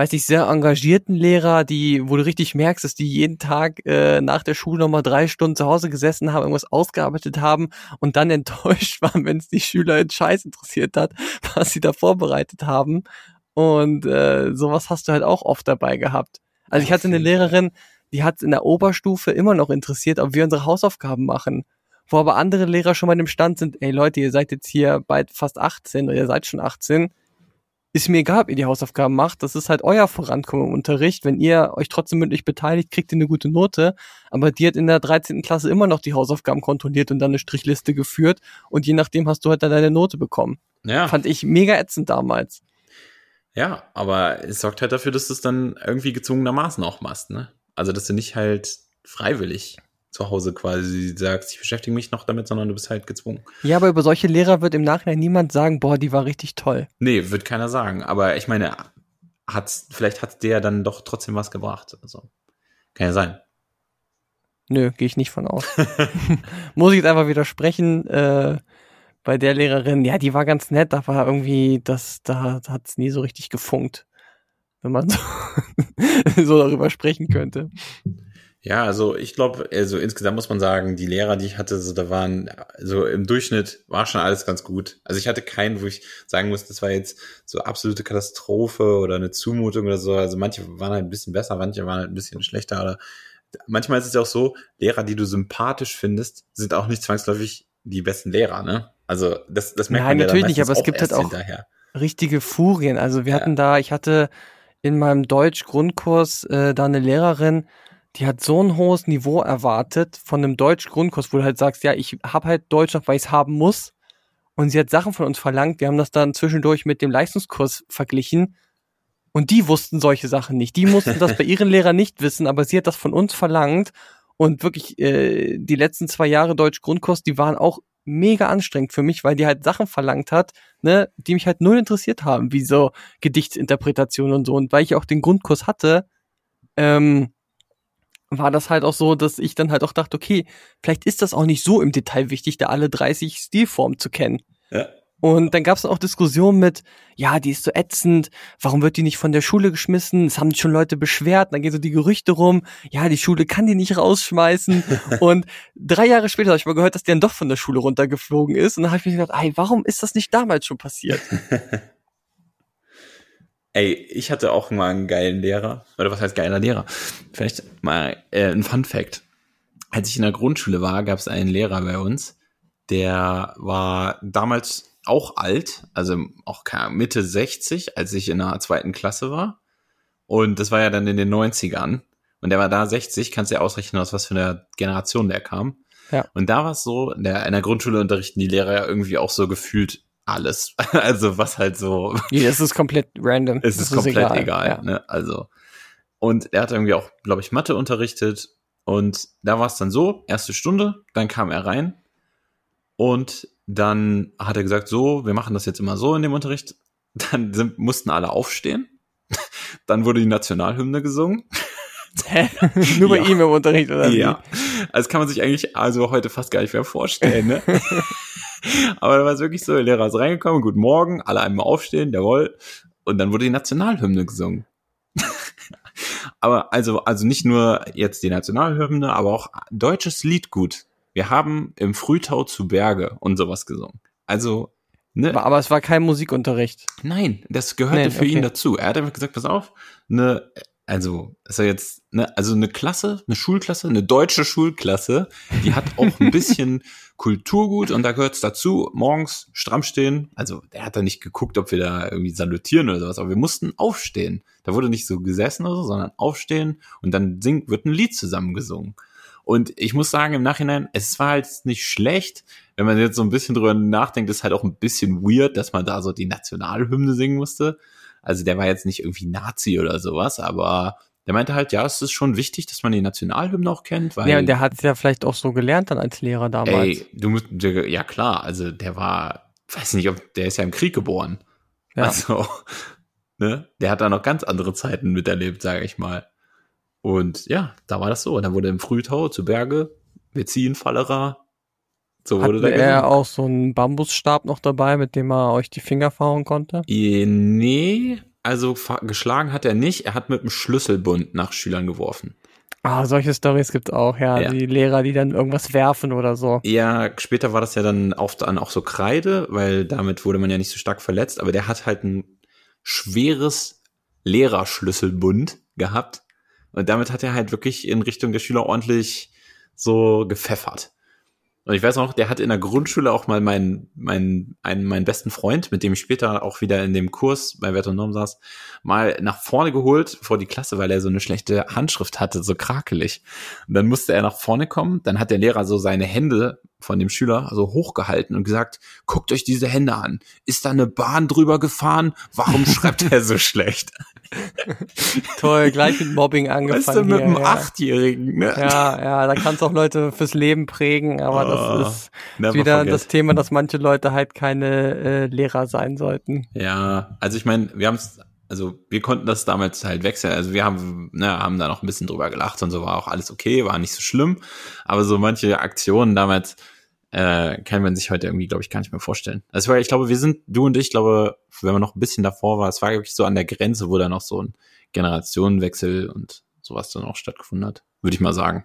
weiß ich, sehr engagierten Lehrer, die, wo du richtig merkst, dass die jeden Tag äh, nach der Schule nochmal drei Stunden zu Hause gesessen haben, irgendwas ausgearbeitet haben und dann enttäuscht waren, wenn es die Schüler in Scheiß interessiert hat, was sie da vorbereitet haben. Und äh, sowas hast du halt auch oft dabei gehabt. Also ich hatte eine. Lehrerin, die hat in der Oberstufe immer noch interessiert, ob wir unsere Hausaufgaben machen. Wo aber andere Lehrer schon mal im Stand sind, ey Leute, ihr seid jetzt hier bald fast 18 oder ihr seid schon 18. Ist mir egal, ob ihr die Hausaufgaben macht. Das ist halt euer Vorankommen im Unterricht. Wenn ihr euch trotzdem mündlich beteiligt, kriegt ihr eine gute Note. Aber die hat in der 13. Klasse immer noch die Hausaufgaben kontrolliert und dann eine Strichliste geführt. Und je nachdem hast du halt dann deine Note bekommen. Ja. Fand ich mega ätzend damals. Ja, aber es sorgt halt dafür, dass du es dann irgendwie gezwungenermaßen auch machst, ne? Also, dass du nicht halt freiwillig zu Hause quasi sagst, ich beschäftige mich noch damit, sondern du bist halt gezwungen. Ja, aber über solche Lehrer wird im Nachhinein niemand sagen, boah, die war richtig toll. Nee, wird keiner sagen. Aber ich meine, hat's, vielleicht hat der dann doch trotzdem was gebracht. Also, kann ja sein. Nö, gehe ich nicht von aus. Muss ich jetzt einfach widersprechen. Äh, bei der Lehrerin, ja, die war ganz nett, aber irgendwie, das, da hat's nie so richtig gefunkt. Wenn man so, so darüber sprechen könnte. Ja, also ich glaube, also insgesamt muss man sagen, die Lehrer, die ich hatte, so da waren, so im Durchschnitt war schon alles ganz gut. Also ich hatte keinen, wo ich sagen muss, das war jetzt so absolute Katastrophe oder eine Zumutung oder so. Also manche waren halt ein bisschen besser, manche waren halt ein bisschen schlechter oder manchmal ist es ja auch so, Lehrer, die du sympathisch findest, sind auch nicht zwangsläufig die besten Lehrer, ne? Also das, das merkt Nein, man ja natürlich nicht, aber es gibt halt auch- hinterher. richtige Furien. Also wir Ja. hatten da, ich hatte in meinem Deutsch-Grundkurs äh, da eine Lehrerin, die hat so ein hohes Niveau erwartet von einem Deutsch-Grundkurs, wo du halt sagst, ja, ich habe halt Deutsch noch, weil ich es haben muss. Und sie hat Sachen von uns verlangt. Wir haben das dann zwischendurch mit dem Leistungskurs verglichen. Und die wussten solche Sachen nicht. Die mussten das bei ihren Lehrern nicht wissen, aber sie hat das von uns verlangt. Und wirklich, äh, die letzten zwei Jahre Deutsch-Grundkurs, die waren auch mega anstrengend für mich, weil die halt Sachen verlangt hat, ne, die mich halt null interessiert haben, wie so Gedichtsinterpretation und so. Und weil ich auch den Grundkurs hatte, ähm, war das halt auch so, dass ich dann halt auch dachte, okay, vielleicht ist das auch nicht so im Detail wichtig, da alle 30 Stilformen zu kennen. Ja. Und dann gab es auch Diskussionen mit, ja, die ist so ätzend, warum wird die nicht von der Schule geschmissen? Es haben schon Leute beschwert, dann gehen so die Gerüchte rum, ja, die Schule kann die nicht rausschmeißen. und drei Jahre später habe ich mal gehört, dass die dann doch von der Schule runtergeflogen ist. Und dann habe ich mir gedacht, ey, warum ist das nicht damals schon passiert? Ey, ich hatte auch mal einen geilen Lehrer. Oder was heißt geiler Lehrer? Vielleicht mal äh, ein Fun Fact. Als ich in der Grundschule war, gab es einen Lehrer bei uns, der war damals auch alt, also auch Mitte 60, als ich in der zweiten Klasse war. Und das war ja dann in den 90ern. Und der war da 60, kannst du ja ausrechnen, aus was für einer Generation der kam. Ja. Und da war es so, in der, in der Grundschule unterrichten die Lehrer ja irgendwie auch so gefühlt alles. Also was halt so Nee, das ist komplett random. es Das ist komplett egal. Ja. Ne? Also und er hat irgendwie auch, glaube ich, Mathe unterrichtet und da war es dann so: erste Stunde, dann kam er rein und dann hat er gesagt: So, wir machen das jetzt immer so in dem Unterricht. Dann sind, mussten alle aufstehen. Dann wurde die Nationalhymne gesungen. Hä? Nur bei Ja. ihm im Unterricht, oder? wie? Ja. Also das kann man sich eigentlich also heute fast gar nicht mehr vorstellen, ne? Aber da war es wirklich so, der Lehrer ist reingekommen, guten Morgen, alle einmal aufstehen, jawohl. Und dann wurde die Nationalhymne gesungen. aber also, also nicht nur jetzt die Nationalhymne, aber auch deutsches Liedgut. Wir haben im Frühtau zu Berge und sowas gesungen. Also, ne? Aber, aber es war kein Musikunterricht. Nein, das gehörte Nee, für ihn okay. dazu. Er hat einfach gesagt, pass auf, eine, also ist er jetzt, ne, also eine Klasse, eine Schulklasse, eine deutsche Schulklasse, die hat auch ein bisschen Kulturgut und da gehört es dazu, morgens stramm stehen. Also der hat da nicht geguckt, ob wir da irgendwie salutieren oder sowas, aber wir mussten aufstehen. Da wurde nicht so gesessen oder so, sondern aufstehen und dann singt, wird ein Lied zusammengesungen. Und ich muss sagen, im Nachhinein, es war halt nicht schlecht. Wenn man jetzt so ein bisschen drüber nachdenkt, ist halt auch ein bisschen weird, dass man da so die Nationalhymne singen musste. Also der war jetzt nicht irgendwie Nazi oder sowas, aber der meinte halt, ja, es ist schon wichtig, dass man die Nationalhymne auch kennt, weil Ja, und der hat es ja vielleicht auch so gelernt dann als Lehrer damals. ey, du musst, ja klar, also der war, weiß nicht, ob der ist ja im Krieg geboren. Ja. Also, ne, der hat da noch ganz andere Zeiten miterlebt, sage ich mal. Und ja, da war das so. Und dann wurde im Frühtau zu Berge, wir ziehen Fallerer. So wurde Hatte er auch so einen Bambusstab noch dabei, mit dem er euch die Finger verhauen konnte? Eh, Nee, also geschlagen hat er nicht. Er hat mit dem Schlüsselbund nach Schülern geworfen. Ah, solche Stories gibt's auch, ja. Ja. Die Lehrer, die dann irgendwas werfen oder so. Ja, später war das ja dann oft dann auch so Kreide, weil damit wurde man ja nicht so stark verletzt. Aber der hat halt ein schweres Lehrerschlüsselbund gehabt. Und damit hat er halt wirklich in Richtung der Schüler ordentlich so gepfeffert. Und ich weiß noch, der hat in der Grundschule auch mal meinen, meinen, einen, meinen besten Freund, mit dem ich später auch wieder in dem Kurs bei Wert und Norm saß, mal nach vorne geholt vor die Klasse, weil er so eine schlechte Handschrift hatte, so krakelig. Und dann musste er nach vorne kommen. Dann hat der Lehrer so seine Hände von dem Schüler so hochgehalten und gesagt, guckt euch diese Hände an. Ist da eine Bahn drüber gefahren? Warum schreibt er so schlecht? Toll, gleich mit Mobbing angefangen. Weißt du, mit hier, einem ja. Achtjährigen, ne? Ja, ja, da kannst auch Leute fürs Leben prägen, aber Oh, das ist wieder forget. das Thema, dass manche Leute halt keine äh, Lehrer sein sollten. Ja, also ich meine, wir haben es, also wir konnten das damals halt wechseln. Also wir haben, ne, haben da noch ein bisschen drüber gelacht und so war auch alles okay, war nicht so schlimm. Aber so manche Aktionen damals äh, kann man sich heute irgendwie, glaube ich, gar nicht mehr vorstellen. Also ich glaube, wir sind, du und ich, glaube, wenn man noch ein bisschen davor war, es war wirklich so an der Grenze, wo da noch so ein Generationenwechsel und sowas dann auch stattgefunden hat, würde ich mal sagen.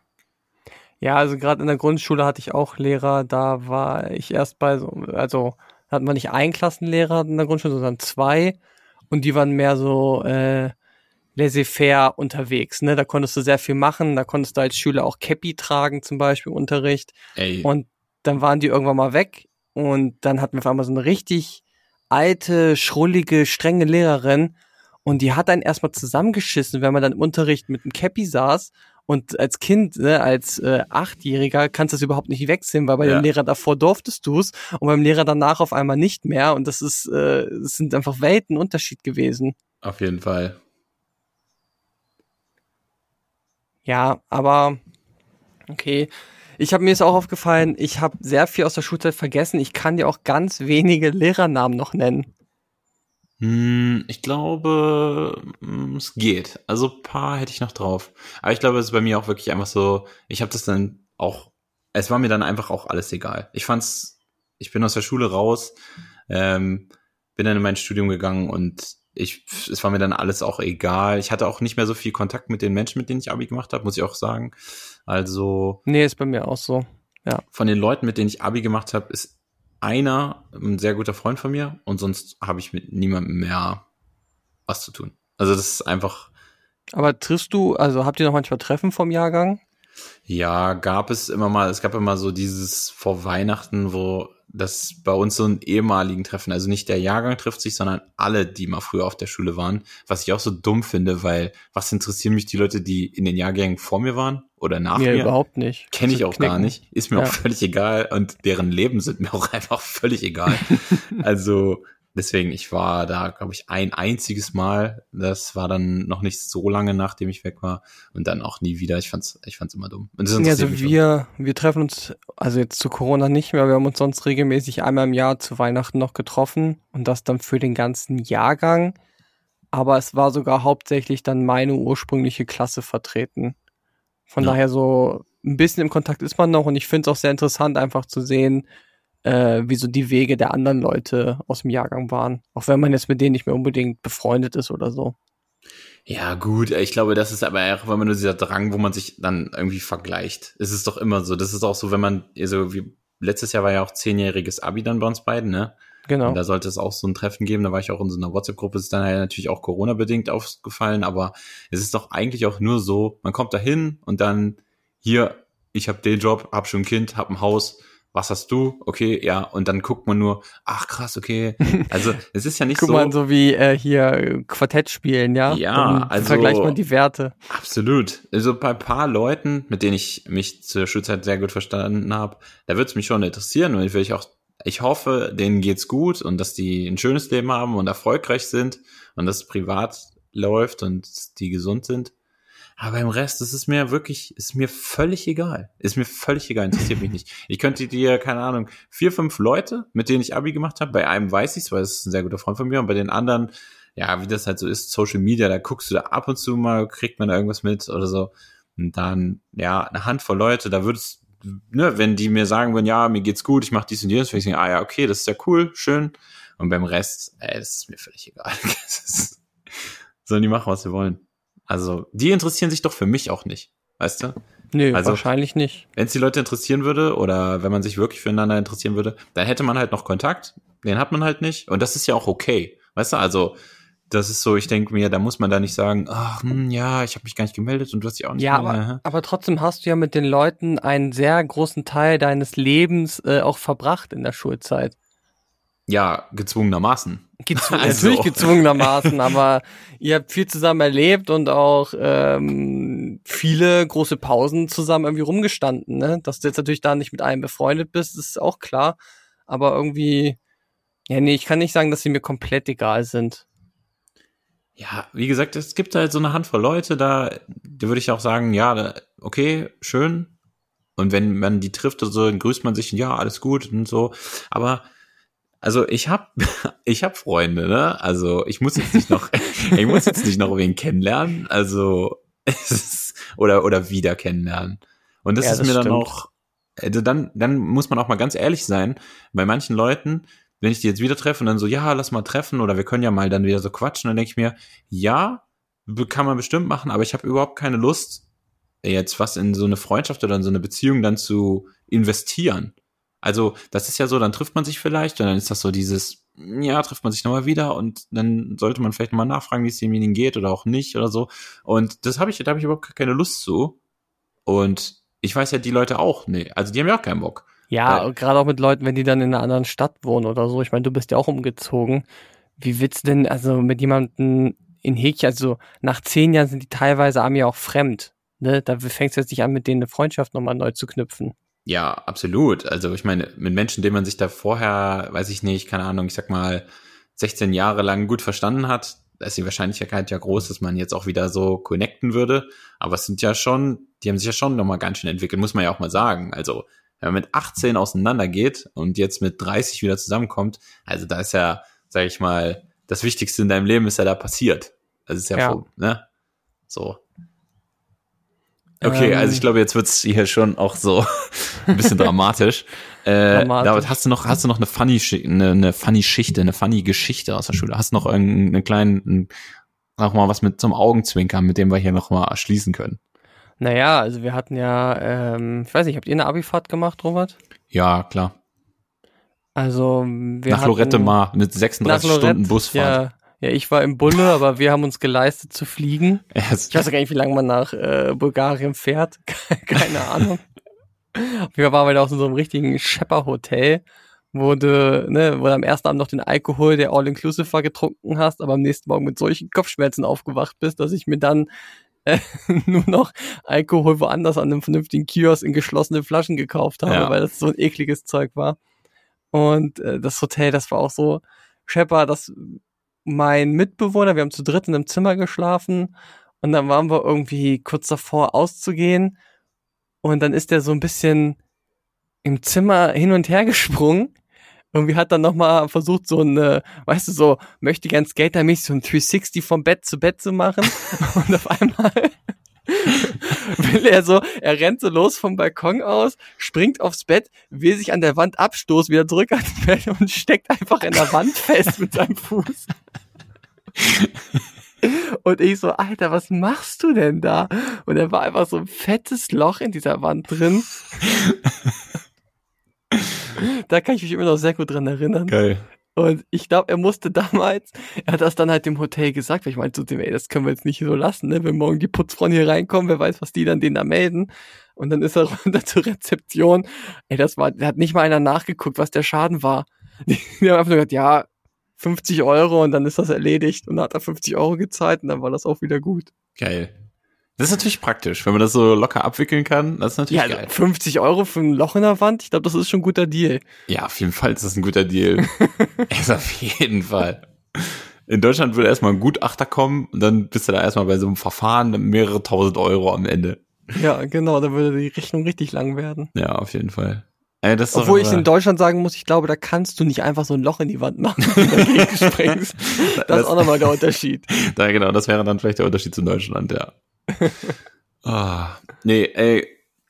Ja, also gerade in der Grundschule hatte ich auch Lehrer, da war ich erst bei so, also hatten wir nicht einen Klassenlehrer in der Grundschule, sondern zwei und die waren mehr so, äh, laissez-faire unterwegs. Ne? Da konntest du sehr viel machen. Da konntest du als Schüler auch Cappy tragen, zum Beispiel im Unterricht. Ey, Und dann waren die irgendwann mal weg. Und dann hatten wir auf einmal so eine richtig alte, schrullige, strenge Lehrerin. Und die hat einen erstmal zusammengeschissen, wenn man dann im Unterricht mit einem Cappy saß. Und als Kind, ne, als äh, Achtjähriger, kannst du das überhaupt nicht wechseln, weil bei Ja. dem Lehrer davor durftest du es und beim Lehrer danach auf einmal nicht mehr. Und das ist, äh, das sind einfach Weltenunterschied gewesen. auf jeden Fall. Ja, aber okay. Ich habe mir ist auch aufgefallen, ich habe sehr viel aus der Schulzeit vergessen. Ich kann dir auch ganz wenige Lehrernamen noch nennen. Hm, ich glaube, hm, es geht. Also ein paar hätte ich noch drauf. Aber ich glaube, es ist bei mir auch wirklich einfach so, ich habe das dann auch, es war mir dann einfach auch alles egal. Ich fand's, ich bin aus der Schule raus, ähm, bin dann in mein Studium gegangen und ich, es war mir dann alles auch egal. Ich hatte auch nicht mehr so viel Kontakt mit den Menschen, mit denen ich Abi gemacht habe, muss ich auch sagen. Also Nee, ist bei mir auch so. von den Leuten, mit denen ich Abi gemacht habe, ist einer ein sehr guter Freund von mir und sonst habe ich mit niemandem mehr was zu tun. Also das ist einfach, Aber triffst du, also habt ihr noch manchmal Treffen vom Jahrgang? ja, gab es immer mal, es gab immer so dieses vor Weihnachten, wo das bei uns so einen ehemaligen Treffen, also nicht der Jahrgang trifft sich, sondern alle, die mal früher auf der Schule waren, was ich auch so dumm finde, weil was interessieren mich die Leute, die in den Jahrgängen vor mir waren oder nach mir mir? überhaupt nicht. Kenne ich Zu auch gar knicken. nicht. Ist mir Ja. auch völlig egal und deren Leben sind mir auch einfach völlig egal. also deswegen, ich war da, glaube ich, ein einziges Mal. Das war dann noch nicht so lange, nachdem ich weg war und dann auch nie wieder. Ich fand's, ich fand's immer dumm. Ja, also wir, wir treffen uns, also jetzt zu Corona nicht mehr, wir haben uns sonst regelmäßig einmal im Jahr zu Weihnachten noch getroffen und das dann für den ganzen Jahrgang. Aber es war sogar hauptsächlich dann meine ursprüngliche Klasse vertreten. Von Ja. daher so ein bisschen im Kontakt ist man noch und ich finde es auch sehr interessant, einfach zu sehen, äh, wie so die Wege der anderen Leute aus dem Jahrgang waren. Auch wenn man jetzt mit denen nicht mehr unbedingt befreundet ist oder so. Ja, gut, ich glaube, das ist aber auch immer nur dieser Drang, wo man sich dann irgendwie vergleicht. Es ist doch immer so. Das ist auch so, wenn man, also wie, letztes Jahr war ja auch zehnjähriges Abi dann bei uns beiden, ne? Genau. Und da sollte es auch so ein Treffen geben. Da war ich auch in so einer WhatsApp-Gruppe. Ist dann halt natürlich auch Corona-bedingt aufgefallen. Aber es ist doch eigentlich auch nur so, man kommt da hin und dann hier, ich habe den Job, hab schon ein Kind, hab ein Haus. Was hast du? Okay, ja. Und dann guckt man nur, ach krass, okay. Also es ist ja nicht Guck so. mal, so wie äh, hier Quartett spielen, ja? Ja, Dann also- vergleicht man die Werte. Absolut. Also bei ein paar Leuten, mit denen ich mich zur Schulzeit sehr gut verstanden habe, da würde es mich schon interessieren und ich will ich auch, ich hoffe, denen geht's gut und dass die ein schönes Leben haben und erfolgreich sind und dass es privat läuft und die gesund sind. Aber im Rest, das ist mir wirklich, ist mir völlig egal. Ist mir völlig egal, interessiert mich nicht. Ich könnte dir, keine Ahnung, vier, fünf Leute, mit denen ich Abi gemacht habe, bei einem weiß ich's, weil es ist ein sehr guter Freund von mir, und bei den anderen, ja, wie das halt so ist, Social Media, da guckst du da ab und zu mal, kriegt man da irgendwas mit oder so. Und dann, ja, eine Handvoll Leute, da würdest, ne, wenn die mir sagen würden, ja, mir geht's gut, ich mach dies und jenes, würde ich sagen, ah ja, okay, das ist ja cool, schön. Und beim Rest, ey, das ist mir völlig egal. Sollen die machen, was sie wollen. Also, die interessieren sich doch für mich auch nicht, weißt du? Nö, Also- wahrscheinlich nicht. Wenn es die Leute interessieren würde oder wenn man sich wirklich füreinander interessieren würde, dann hätte man halt noch Kontakt. Den hat man halt nicht. Und das ist ja auch okay. Weißt du, also das ist so, ich denke mir, da muss man da nicht sagen, ach, hm, ja, ich habe mich gar nicht gemeldet und du hast dich auch nicht Ja, gemeldet. aber, aber trotzdem hast du ja mit den Leuten einen sehr großen Teil deines Lebens äh, auch verbracht in der Schulzeit. Ja, gezwungenermaßen. Gezw Also. Natürlich gezwungenermaßen, aber ihr habt viel zusammen erlebt und auch ähm, viele große Pausen zusammen irgendwie rumgestanden. Ne? Dass du jetzt natürlich da nicht mit einem befreundet bist, ist auch klar. Aber irgendwie, ja, nee, ich kann nicht sagen, dass sie mir komplett egal sind. Ja, wie gesagt, es gibt halt so eine Handvoll Leute, da, da würde ich auch sagen, ja, okay, schön. Und wenn man die trifft so, dann grüßt man sich, ja, alles gut und so. Aber also ich hab, ich hab Freunde, ne? Also ich muss jetzt nicht noch, ich muss jetzt nicht noch wen kennenlernen. Also ist, oder oder wieder kennenlernen. Und das Ja, ist das mir dann stimmt. auch, also dann dann muss man auch mal ganz ehrlich sein. Bei manchen Leuten, wenn ich die jetzt wieder treffe und dann so, ja, lass mal treffen oder wir können ja mal dann wieder so quatschen, dann denke ich mir, ja, kann man bestimmt machen, aber ich habe überhaupt keine Lust, jetzt was in so eine Freundschaft oder in so eine Beziehung dann zu investieren. Also, das ist ja so, dann trifft man sich vielleicht und dann ist das so dieses, ja, trifft man sich nochmal wieder und dann sollte man vielleicht nochmal nachfragen, wie es demjenigen geht oder auch nicht oder so. Und das habe ich, da habe ich überhaupt keine Lust zu. Und ich weiß ja die Leute auch, nee, also die haben ja auch keinen Bock. Ja, gerade auch mit Leuten, wenn die dann in einer anderen Stadt wohnen oder so. Ich meine, du bist ja auch umgezogen. Wie willst du denn, also mit jemandem in Häkchen, also nach zehn Jahren sind die teilweise ja auch fremd. Ne? Da fängst du jetzt nicht an, mit denen eine Freundschaft nochmal neu zu knüpfen. Ja, absolut. Also ich meine, mit Menschen, denen man sich da vorher, weiß ich nicht, keine Ahnung, ich sag mal, 16 Jahre lang gut verstanden hat, da ist die Wahrscheinlichkeit ja groß, dass man jetzt auch wieder so connecten würde. Aber es sind ja schon, die haben sich ja schon nochmal ganz schön entwickelt, muss man ja auch mal sagen. Also, wenn man mit 18 auseinandergeht und jetzt mit 30 wieder zusammenkommt, also da ist ja, sag ich mal, das Wichtigste in deinem Leben ist ja da passiert. Das ist ja, Ja. Vor, ne? So. Okay, Ähm, also ich glaube, jetzt wird's hier schon auch so ein bisschen dramatisch. Äh, Dramatisch. David, hast du noch, hast du noch eine funny, eine, eine funny Schichte, eine funny Geschichte aus der Schule? Hast du noch irgendeinen kleinen, noch mal was mit zum Augenzwinkern, mit dem wir hier noch mal schließen können? Naja, also wir hatten ja, ähm, ich weiß nicht, habt ihr eine Abifahrt gemacht, Robert? Ja, klar. Also wir nach hatten, Lorette Mar mit 36 nach Stunden Lorette, Busfahrt. Ja, ja, ich war im Bulle, aber wir haben uns geleistet zu fliegen. Ich weiß gar nicht, wie lange man nach äh, Bulgarien fährt. Keine Ahnung. Waren wir auch in so einem richtigen Schepper-Hotel, wo du, ne, wo du am ersten Abend noch den Alkohol, der All-Inclusive war, getrunken hast, aber am nächsten Morgen mit solchen Kopfschmerzen aufgewacht bist, dass ich mir dann äh, nur noch Alkohol woanders an einem vernünftigen Kiosk in geschlossene Flaschen gekauft habe, Ja. weil das so ein ekliges Zeug war. Und äh, das Hotel, das war auch so Schepper, dass mein Mitbewohner, wir haben zu dritt in einem Zimmer geschlafen und dann waren wir irgendwie kurz davor auszugehen und dann ist der so ein bisschen im Zimmer hin und her gesprungen. Irgendwie hat dann nochmal versucht, so eine, weißt du, so möchte gern Skater-mäßig so ein 360 vom Bett zu Bett zu machen. Und auf einmal will er so, er rennt so los vom Balkon aus, springt aufs Bett, will sich an der Wand abstoßen, wieder zurück ans Bett und steckt einfach in der Wand fest mit seinem Fuß. Und ich so, Alter, was machst du denn da? Und er war einfach so ein fettes Loch in dieser Wand drin. da kann ich mich immer noch sehr gut dran erinnern. Geil. Und ich glaube, er musste damals, er hat das dann halt dem Hotel gesagt, weil ich meinte zu dem, ey, das können wir jetzt nicht so lassen, ne? Wenn morgen die Putzfrauen hier reinkommen, wer weiß, was die dann denen da melden. Und dann ist er runter zur Rezeption. Ey, das war, da hat nicht mal einer nachgeguckt, was der Schaden war. Die, die haben einfach nur gesagt, ja, 50 Euro und dann ist das erledigt. Und dann hat er 50 Euro gezahlt und dann war das auch wieder gut. Geil. Das ist natürlich praktisch, wenn man das so locker abwickeln kann. Das ist natürlich Ja, geil. 50 Euro für ein Loch in der Wand, ich glaube, das ist schon ein guter Deal. Ja, auf jeden Fall ist das ein guter Deal. ist auf jeden Fall. In Deutschland würde erstmal ein Gutachter kommen und dann bist du da erstmal bei so einem Verfahren mit mehrere tausend Euro am Ende. Ja, genau, da würde die Rechnung richtig lang werden. Ja, auf jeden Fall. Ey, Obwohl ich in Deutschland sagen muss, ich glaube, da kannst du nicht einfach so ein Loch in die Wand machen, wenn du dagegen springst. Das ist auch nochmal der Unterschied. Da, genau, das wäre dann vielleicht der Unterschied zu Deutschland, ja. Ah, nee, ey,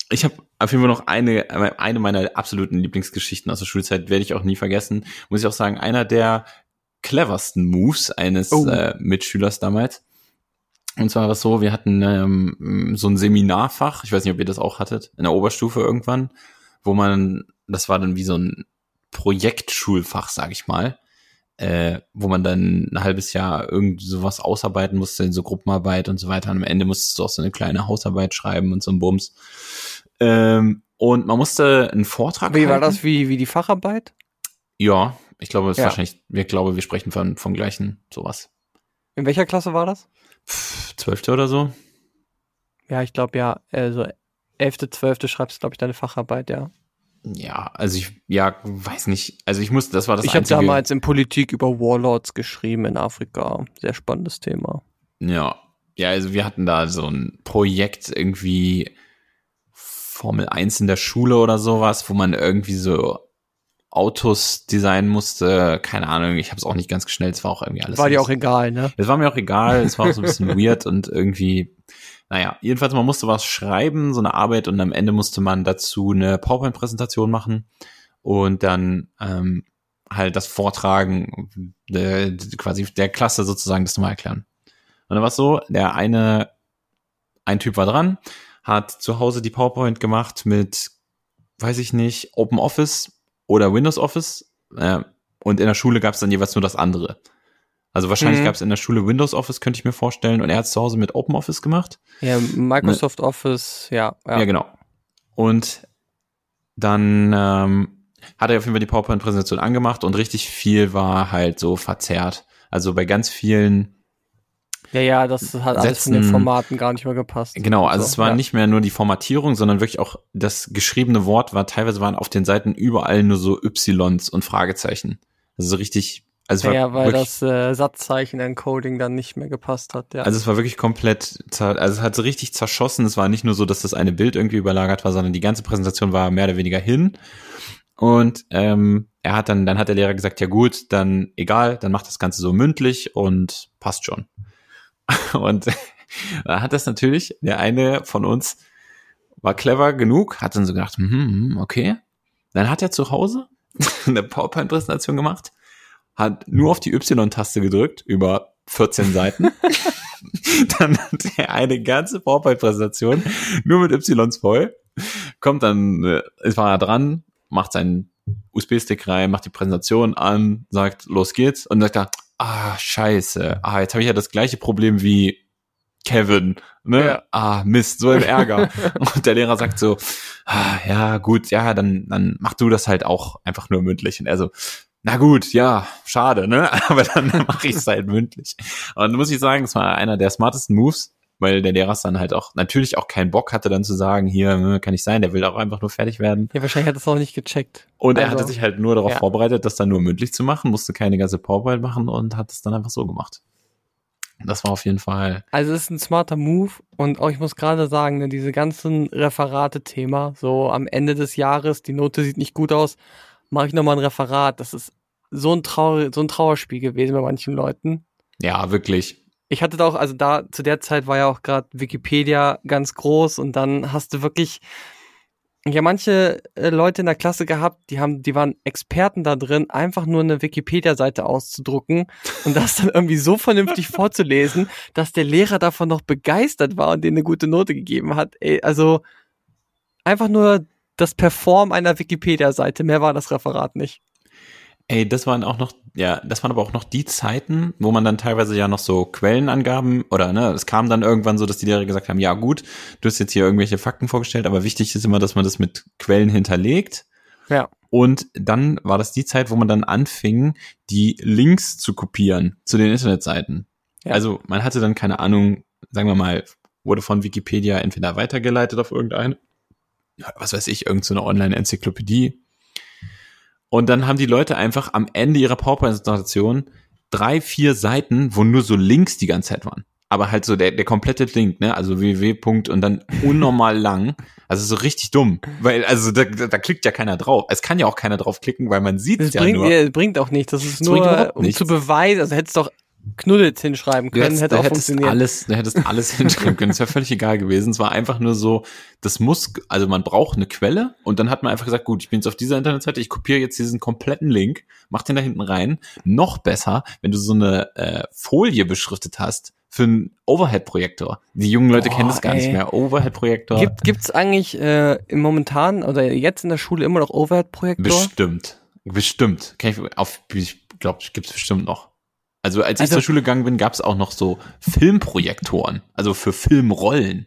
ich habe auf jeden Fall noch eine, eine meiner absoluten Lieblingsgeschichten aus der Schulzeit, werde ich auch nie vergessen. Muss ich auch sagen, einer der cleversten Moves eines Oh. äh, Mitschülers damals. Und zwar war es so, wir hatten ähm, so ein Seminarfach, ich weiß nicht, ob ihr das auch hattet, in der Oberstufe irgendwann, wo man, das war dann wie so ein Projektschulfach, sag ich mal, äh, wo man dann ein halbes Jahr irgend sowas ausarbeiten musste, in so Gruppenarbeit und so weiter. Und am Ende musstest du auch so eine kleine Hausarbeit schreiben und so ein Bums. Ähm, und man musste einen Vortrag Wie war halten. das wie, wie die Facharbeit? Ja, ich glaube, es ist Ja. wahrscheinlich, wir glaube, wir sprechen von, vom gleichen sowas. In welcher Klasse war das? Zwölfte oder so? Ja, ich glaube ja, also 11., 12. schreibst du, glaube ich, deine Facharbeit, ja. Ja, also ich, ja, weiß nicht. Also ich musste, das war das ich habe damals in Politik über Warlords geschrieben in Afrika. Sehr spannendes Thema. Ja. Ja, also wir hatten da so ein Projekt irgendwie Formel 1 in der Schule oder sowas, wo man irgendwie so Autos designen musste. Keine Ahnung, ich habe es auch nicht ganz schnell, es war auch irgendwie alles. War dir auch egal, ne? Es war mir auch egal, es war auch so ein bisschen weird und irgendwie, naja, jedenfalls man musste was schreiben, so eine Arbeit und am Ende musste man dazu eine PowerPoint-Präsentation machen und dann ähm, halt das Vortragen äh, quasi der Klasse sozusagen das nochmal erklären. Und dann war es so, der eine, ein Typ war dran, hat zu Hause die PowerPoint gemacht mit, weiß ich nicht, Open Office oder Windows Office. Äh, und in der Schule gab es dann jeweils nur das andere. Also wahrscheinlich Mhm. gab es in der Schule Windows Office, könnte ich mir vorstellen, und er hat es zu Hause mit Open Office gemacht. Ja, Microsoft Office, ja. Ja, Ja, genau. Und dann ähm, hat er auf jeden Fall die PowerPoint-Präsentation angemacht und richtig viel war halt so verzerrt. Also bei ganz vielen ja, ja, das hat alles von den Sätzen- Formaten gar nicht mehr gepasst. Genau, also So, es war ja. nicht mehr nur die Formatierung, sondern wirklich auch das geschriebene Wort war, teilweise waren auf den Seiten überall nur so Ys und Fragezeichen. Also so richtig, also Ja, es war ja, weil wirklich, das äh, Satzzeichen-Encoding dann nicht mehr gepasst hat, ja. also es war wirklich komplett, also es hat so richtig zerschossen. Es war nicht nur so, dass das eine Bild irgendwie überlagert war, sondern die ganze Präsentation war mehr oder weniger hin. Und ähm, er hat dann, dann hat der Lehrer gesagt, ja gut, dann egal, dann macht das Ganze so mündlich und passt schon. Und da hat das natürlich, der eine von uns war clever genug, hat dann so gedacht, hm, hm, okay. Dann hat er zu Hause eine PowerPoint-Präsentation gemacht, hat nur auf die Y-Taste gedrückt über 14 Seiten. dann hat er eine ganze PowerPoint-Präsentation nur mit Ys voll. Kommt dann, äh, es war er dran, macht seinen USB-Stick rein, macht die Präsentation an, sagt, los geht's. Und dann sagt er, ah, scheiße, ah, jetzt habe ich ja das gleiche Problem wie Kevin, ne? Ja. Ah, Mist, so ein Ärger. und der Lehrer sagt so, ah, ja, gut, ja, dann, dann mach du das halt auch einfach nur mündlich. Und er so, na gut, ja, schade, ne? Aber dann mache ich es halt mündlich. Und dann muss ich sagen, es war einer der smartesten Moves, weil der Lehrer es dann halt auch natürlich auch keinen Bock hatte, dann zu sagen, hier ne, kann nicht sein, der will auch einfach nur fertig werden. ja, wahrscheinlich hat er es auch nicht gecheckt. Und er Also, hatte sich halt nur darauf ja. vorbereitet, das dann nur mündlich zu machen, musste keine ganze PowerPoint machen und hat es dann einfach so gemacht. Das war auf jeden Fall. Also es ist ein smarter Move und auch ich muss gerade sagen, ne, diese ganzen Referate-Thema, so am Ende des Jahres, die Note sieht nicht gut aus, mache ich nochmal ein Referat. Das ist so ein, Trauer, so ein Trauerspiel gewesen bei manchen Leuten. Ja, wirklich. Ich hatte da auch, also da zu der Zeit war ja auch gerade Wikipedia ganz groß und dann hast du wirklich ja manche äh, Leute in der Klasse gehabt, die haben, die waren Experten da drin, einfach nur eine Wikipedia-Seite auszudrucken und das dann irgendwie so vernünftig vorzulesen, dass der Lehrer davon noch begeistert war und denen eine gute Note gegeben hat. Ey, also einfach nur das Perform einer Wikipedia-Seite, mehr war das Referat nicht. Ey, das waren auch noch, ja, das waren aber auch noch die Zeiten, wo man dann teilweise ja noch so Quellenangaben oder ne, es kam dann irgendwann so, dass die Lehrer gesagt haben, ja gut, du hast jetzt hier irgendwelche Fakten vorgestellt, aber wichtig ist immer, dass man das mit Quellen hinterlegt. Ja. Und dann war das die Zeit, wo man dann anfing, die Links zu kopieren zu den Internetseiten. Ja. Also man hatte dann keine Ahnung, sagen wir mal, wurde von Wikipedia entweder weitergeleitet auf irgendeine, was weiß ich, irgendeine so Online-Enzyklopädie. Und dann haben die Leute einfach am Ende ihrer PowerPoint-Präsentation drei, vier Seiten, wo nur so Links die ganze Zeit waren. Aber halt so der, der komplette Link, ne? Also www. Und dann unnormal lang. Also so richtig dumm. Weil, also da, da, klickt ja keiner drauf. Es kann ja auch keiner drauf klicken, weil man sieht Das ja bringt, nur. ja, bringt auch nichts. Das ist Das nur, um nichts. zu beweisen, also hättest doch Knuddels hinschreiben können, hättest, hätte auch hättest funktioniert. alles, du hättest alles hinschreiben können. Es wäre völlig egal gewesen. Es war einfach nur so, das muss, also man braucht eine Quelle und dann hat man einfach gesagt, gut, ich bin jetzt auf dieser Internetseite, ich kopiere jetzt diesen kompletten Link, mach den da hinten rein. Noch besser, wenn du so eine äh, Folie beschriftet hast für einen Overhead-Projektor. Die jungen Leute Boah, kennen das gar nicht ey. mehr. Overhead-Projektor. Gibt, gibt's eigentlich äh, im momentan oder jetzt in der Schule immer noch Overhead-Projektor? Bestimmt. Bestimmt. Kann ich, auf, ich glaube, gibt's bestimmt noch. Also als ich Also- zur Schule gegangen bin, gab's auch noch so Filmprojektoren, also für Filmrollen.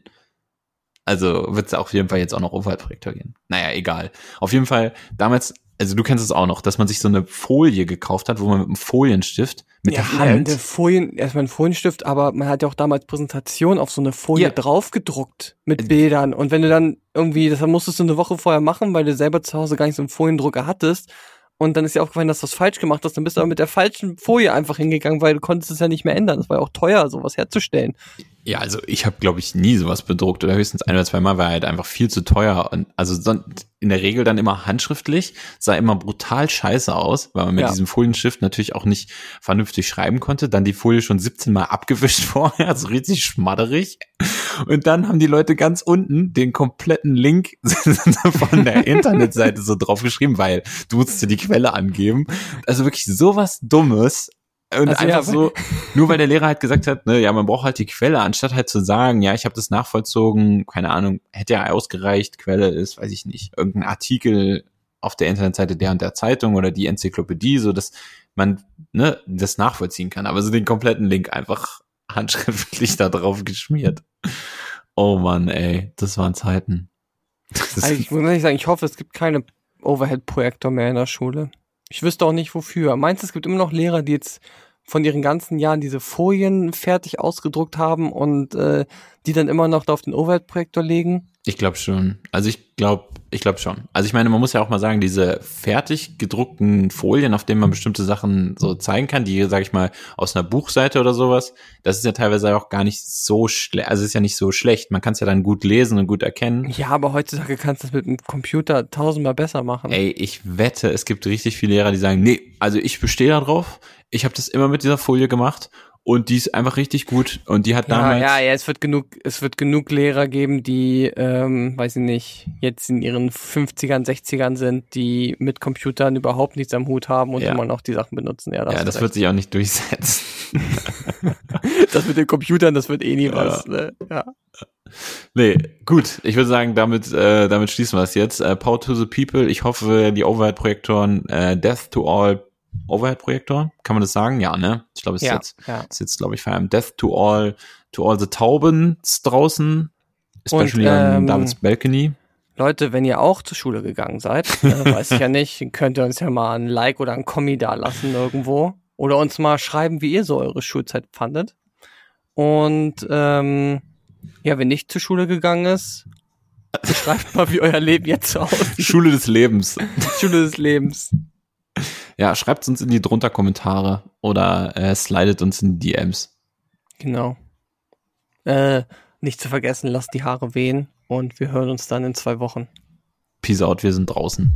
Also wird es auf jeden Fall jetzt auch noch Overhead-Projektor gehen. Naja, egal. Auf jeden Fall, damals, also du kennst es auch noch, dass man sich so eine Folie gekauft hat, wo man mit einem Folienstift mit ja, der Hand. Der Folien, erstmal ein Folienstift, aber man hat ja auch damals Präsentation auf so eine Folie Ja. draufgedruckt mit Äh, Bildern. Und wenn du dann irgendwie, das musstest du eine Woche vorher machen, weil du selber zu Hause gar nicht so einen Foliendrucker hattest. Und dann ist dir aufgefallen, dass du was falsch gemacht hast. Dann bist du aber mit der falschen Folie einfach hingegangen, weil du konntest es ja nicht mehr ändern. Das war ja auch teuer, sowas herzustellen. Ja, also ich habe, glaube ich, nie sowas bedruckt oder höchstens ein oder zwei Mal war halt einfach viel zu teuer und also in der Regel dann immer handschriftlich, sah immer brutal scheiße aus, weil man mit Ja. diesem Folienstift natürlich auch nicht vernünftig schreiben konnte. Dann die Folie schon 17 Mal abgewischt vorher, so richtig schmadderig. Und dann haben die Leute ganz unten den kompletten Link von der Internetseite so draufgeschrieben, weil du musstest dir die Quelle angeben. Also wirklich sowas Dummes. Und Also einfach ja, so, nur weil der Lehrer halt gesagt hat, ne, ja, man braucht halt die Quelle, anstatt halt zu sagen, ja, ich habe das nachvollzogen, keine Ahnung, hätte ja ausgereicht, Quelle ist, weiß ich nicht, irgendein Artikel auf der Internetseite der und der Zeitung oder die Enzyklopädie, so dass man ne, das nachvollziehen kann. Aber so den kompletten Link einfach handschriftlich da drauf geschmiert. Oh Mann, ey, das waren Zeiten. Das Also ich muss ehrlich sagen, ich hoffe, es gibt keine Overhead-Projektor mehr in der Schule. Ich wüsste auch nicht wofür. Meinst du, es gibt immer noch Lehrer, die jetzt von ihren ganzen Jahren diese Folien fertig ausgedruckt haben und äh, die dann immer noch da auf den Overhead-Projektor legen? Ich glaube schon. Also ich glaube, ich glaube schon. Also ich meine, man muss ja auch mal sagen, diese fertig gedruckten Folien, auf denen man bestimmte Sachen so zeigen kann, die, sage ich mal, aus einer Buchseite oder sowas, das ist ja teilweise auch gar nicht so schlecht. Also ist ja nicht so schlecht. Man kann es ja dann gut lesen und gut erkennen. Ja, aber heutzutage kannst du das mit dem Computer tausendmal besser machen. Ey, ich wette, es gibt richtig viele Lehrer, die sagen, nee, also ich bestehe da drauf. Ich habe das immer mit dieser Folie gemacht und die ist einfach richtig gut und die hat Ja, damals ja, ja, es wird genug, es wird genug Lehrer geben, die, ähm, weiß ich nicht, jetzt in ihren 50ern, 60ern sind, die mit Computern überhaupt nichts am Hut haben und Ja. immer noch die Sachen benutzen. Ja, da ja, das wird sich auch nicht durchsetzen. das mit den Computern, das wird eh nie Ja. was. Ne? Ja. Nee, gut. Ich würde sagen, damit, äh, damit schließen wir es jetzt. Äh, Power to the People. Ich hoffe, die Overhead-Projektoren, äh, Death to All Overhead-Projektor. Kann man das sagen? Ja, ne? Ich glaube, es ist Ja, jetzt, ja. ist jetzt, glaube ich, Feierabend. Death to All, to all the Taubens draußen. Especially Und, on ähm, Davids Balcony. Leute, wenn ihr auch zur Schule gegangen seid, äh, weiß ich ja nicht, könnt ihr uns ja mal ein Like oder ein Kommi da lassen irgendwo. Oder uns mal schreiben, wie ihr so eure Schulzeit fandet. Und ähm, ja, wer nicht zur Schule gegangen ist, beschreibt mal, wie euer Leben jetzt so aussieht. Schule des Lebens. Schule des Lebens. Ja, schreibt uns in die drunter Kommentare oder äh, slidet uns in die DMs. Genau. Äh, nicht zu vergessen, lasst die Haare wehen und wir hören uns dann in zwei Wochen. Peace out, wir sind draußen.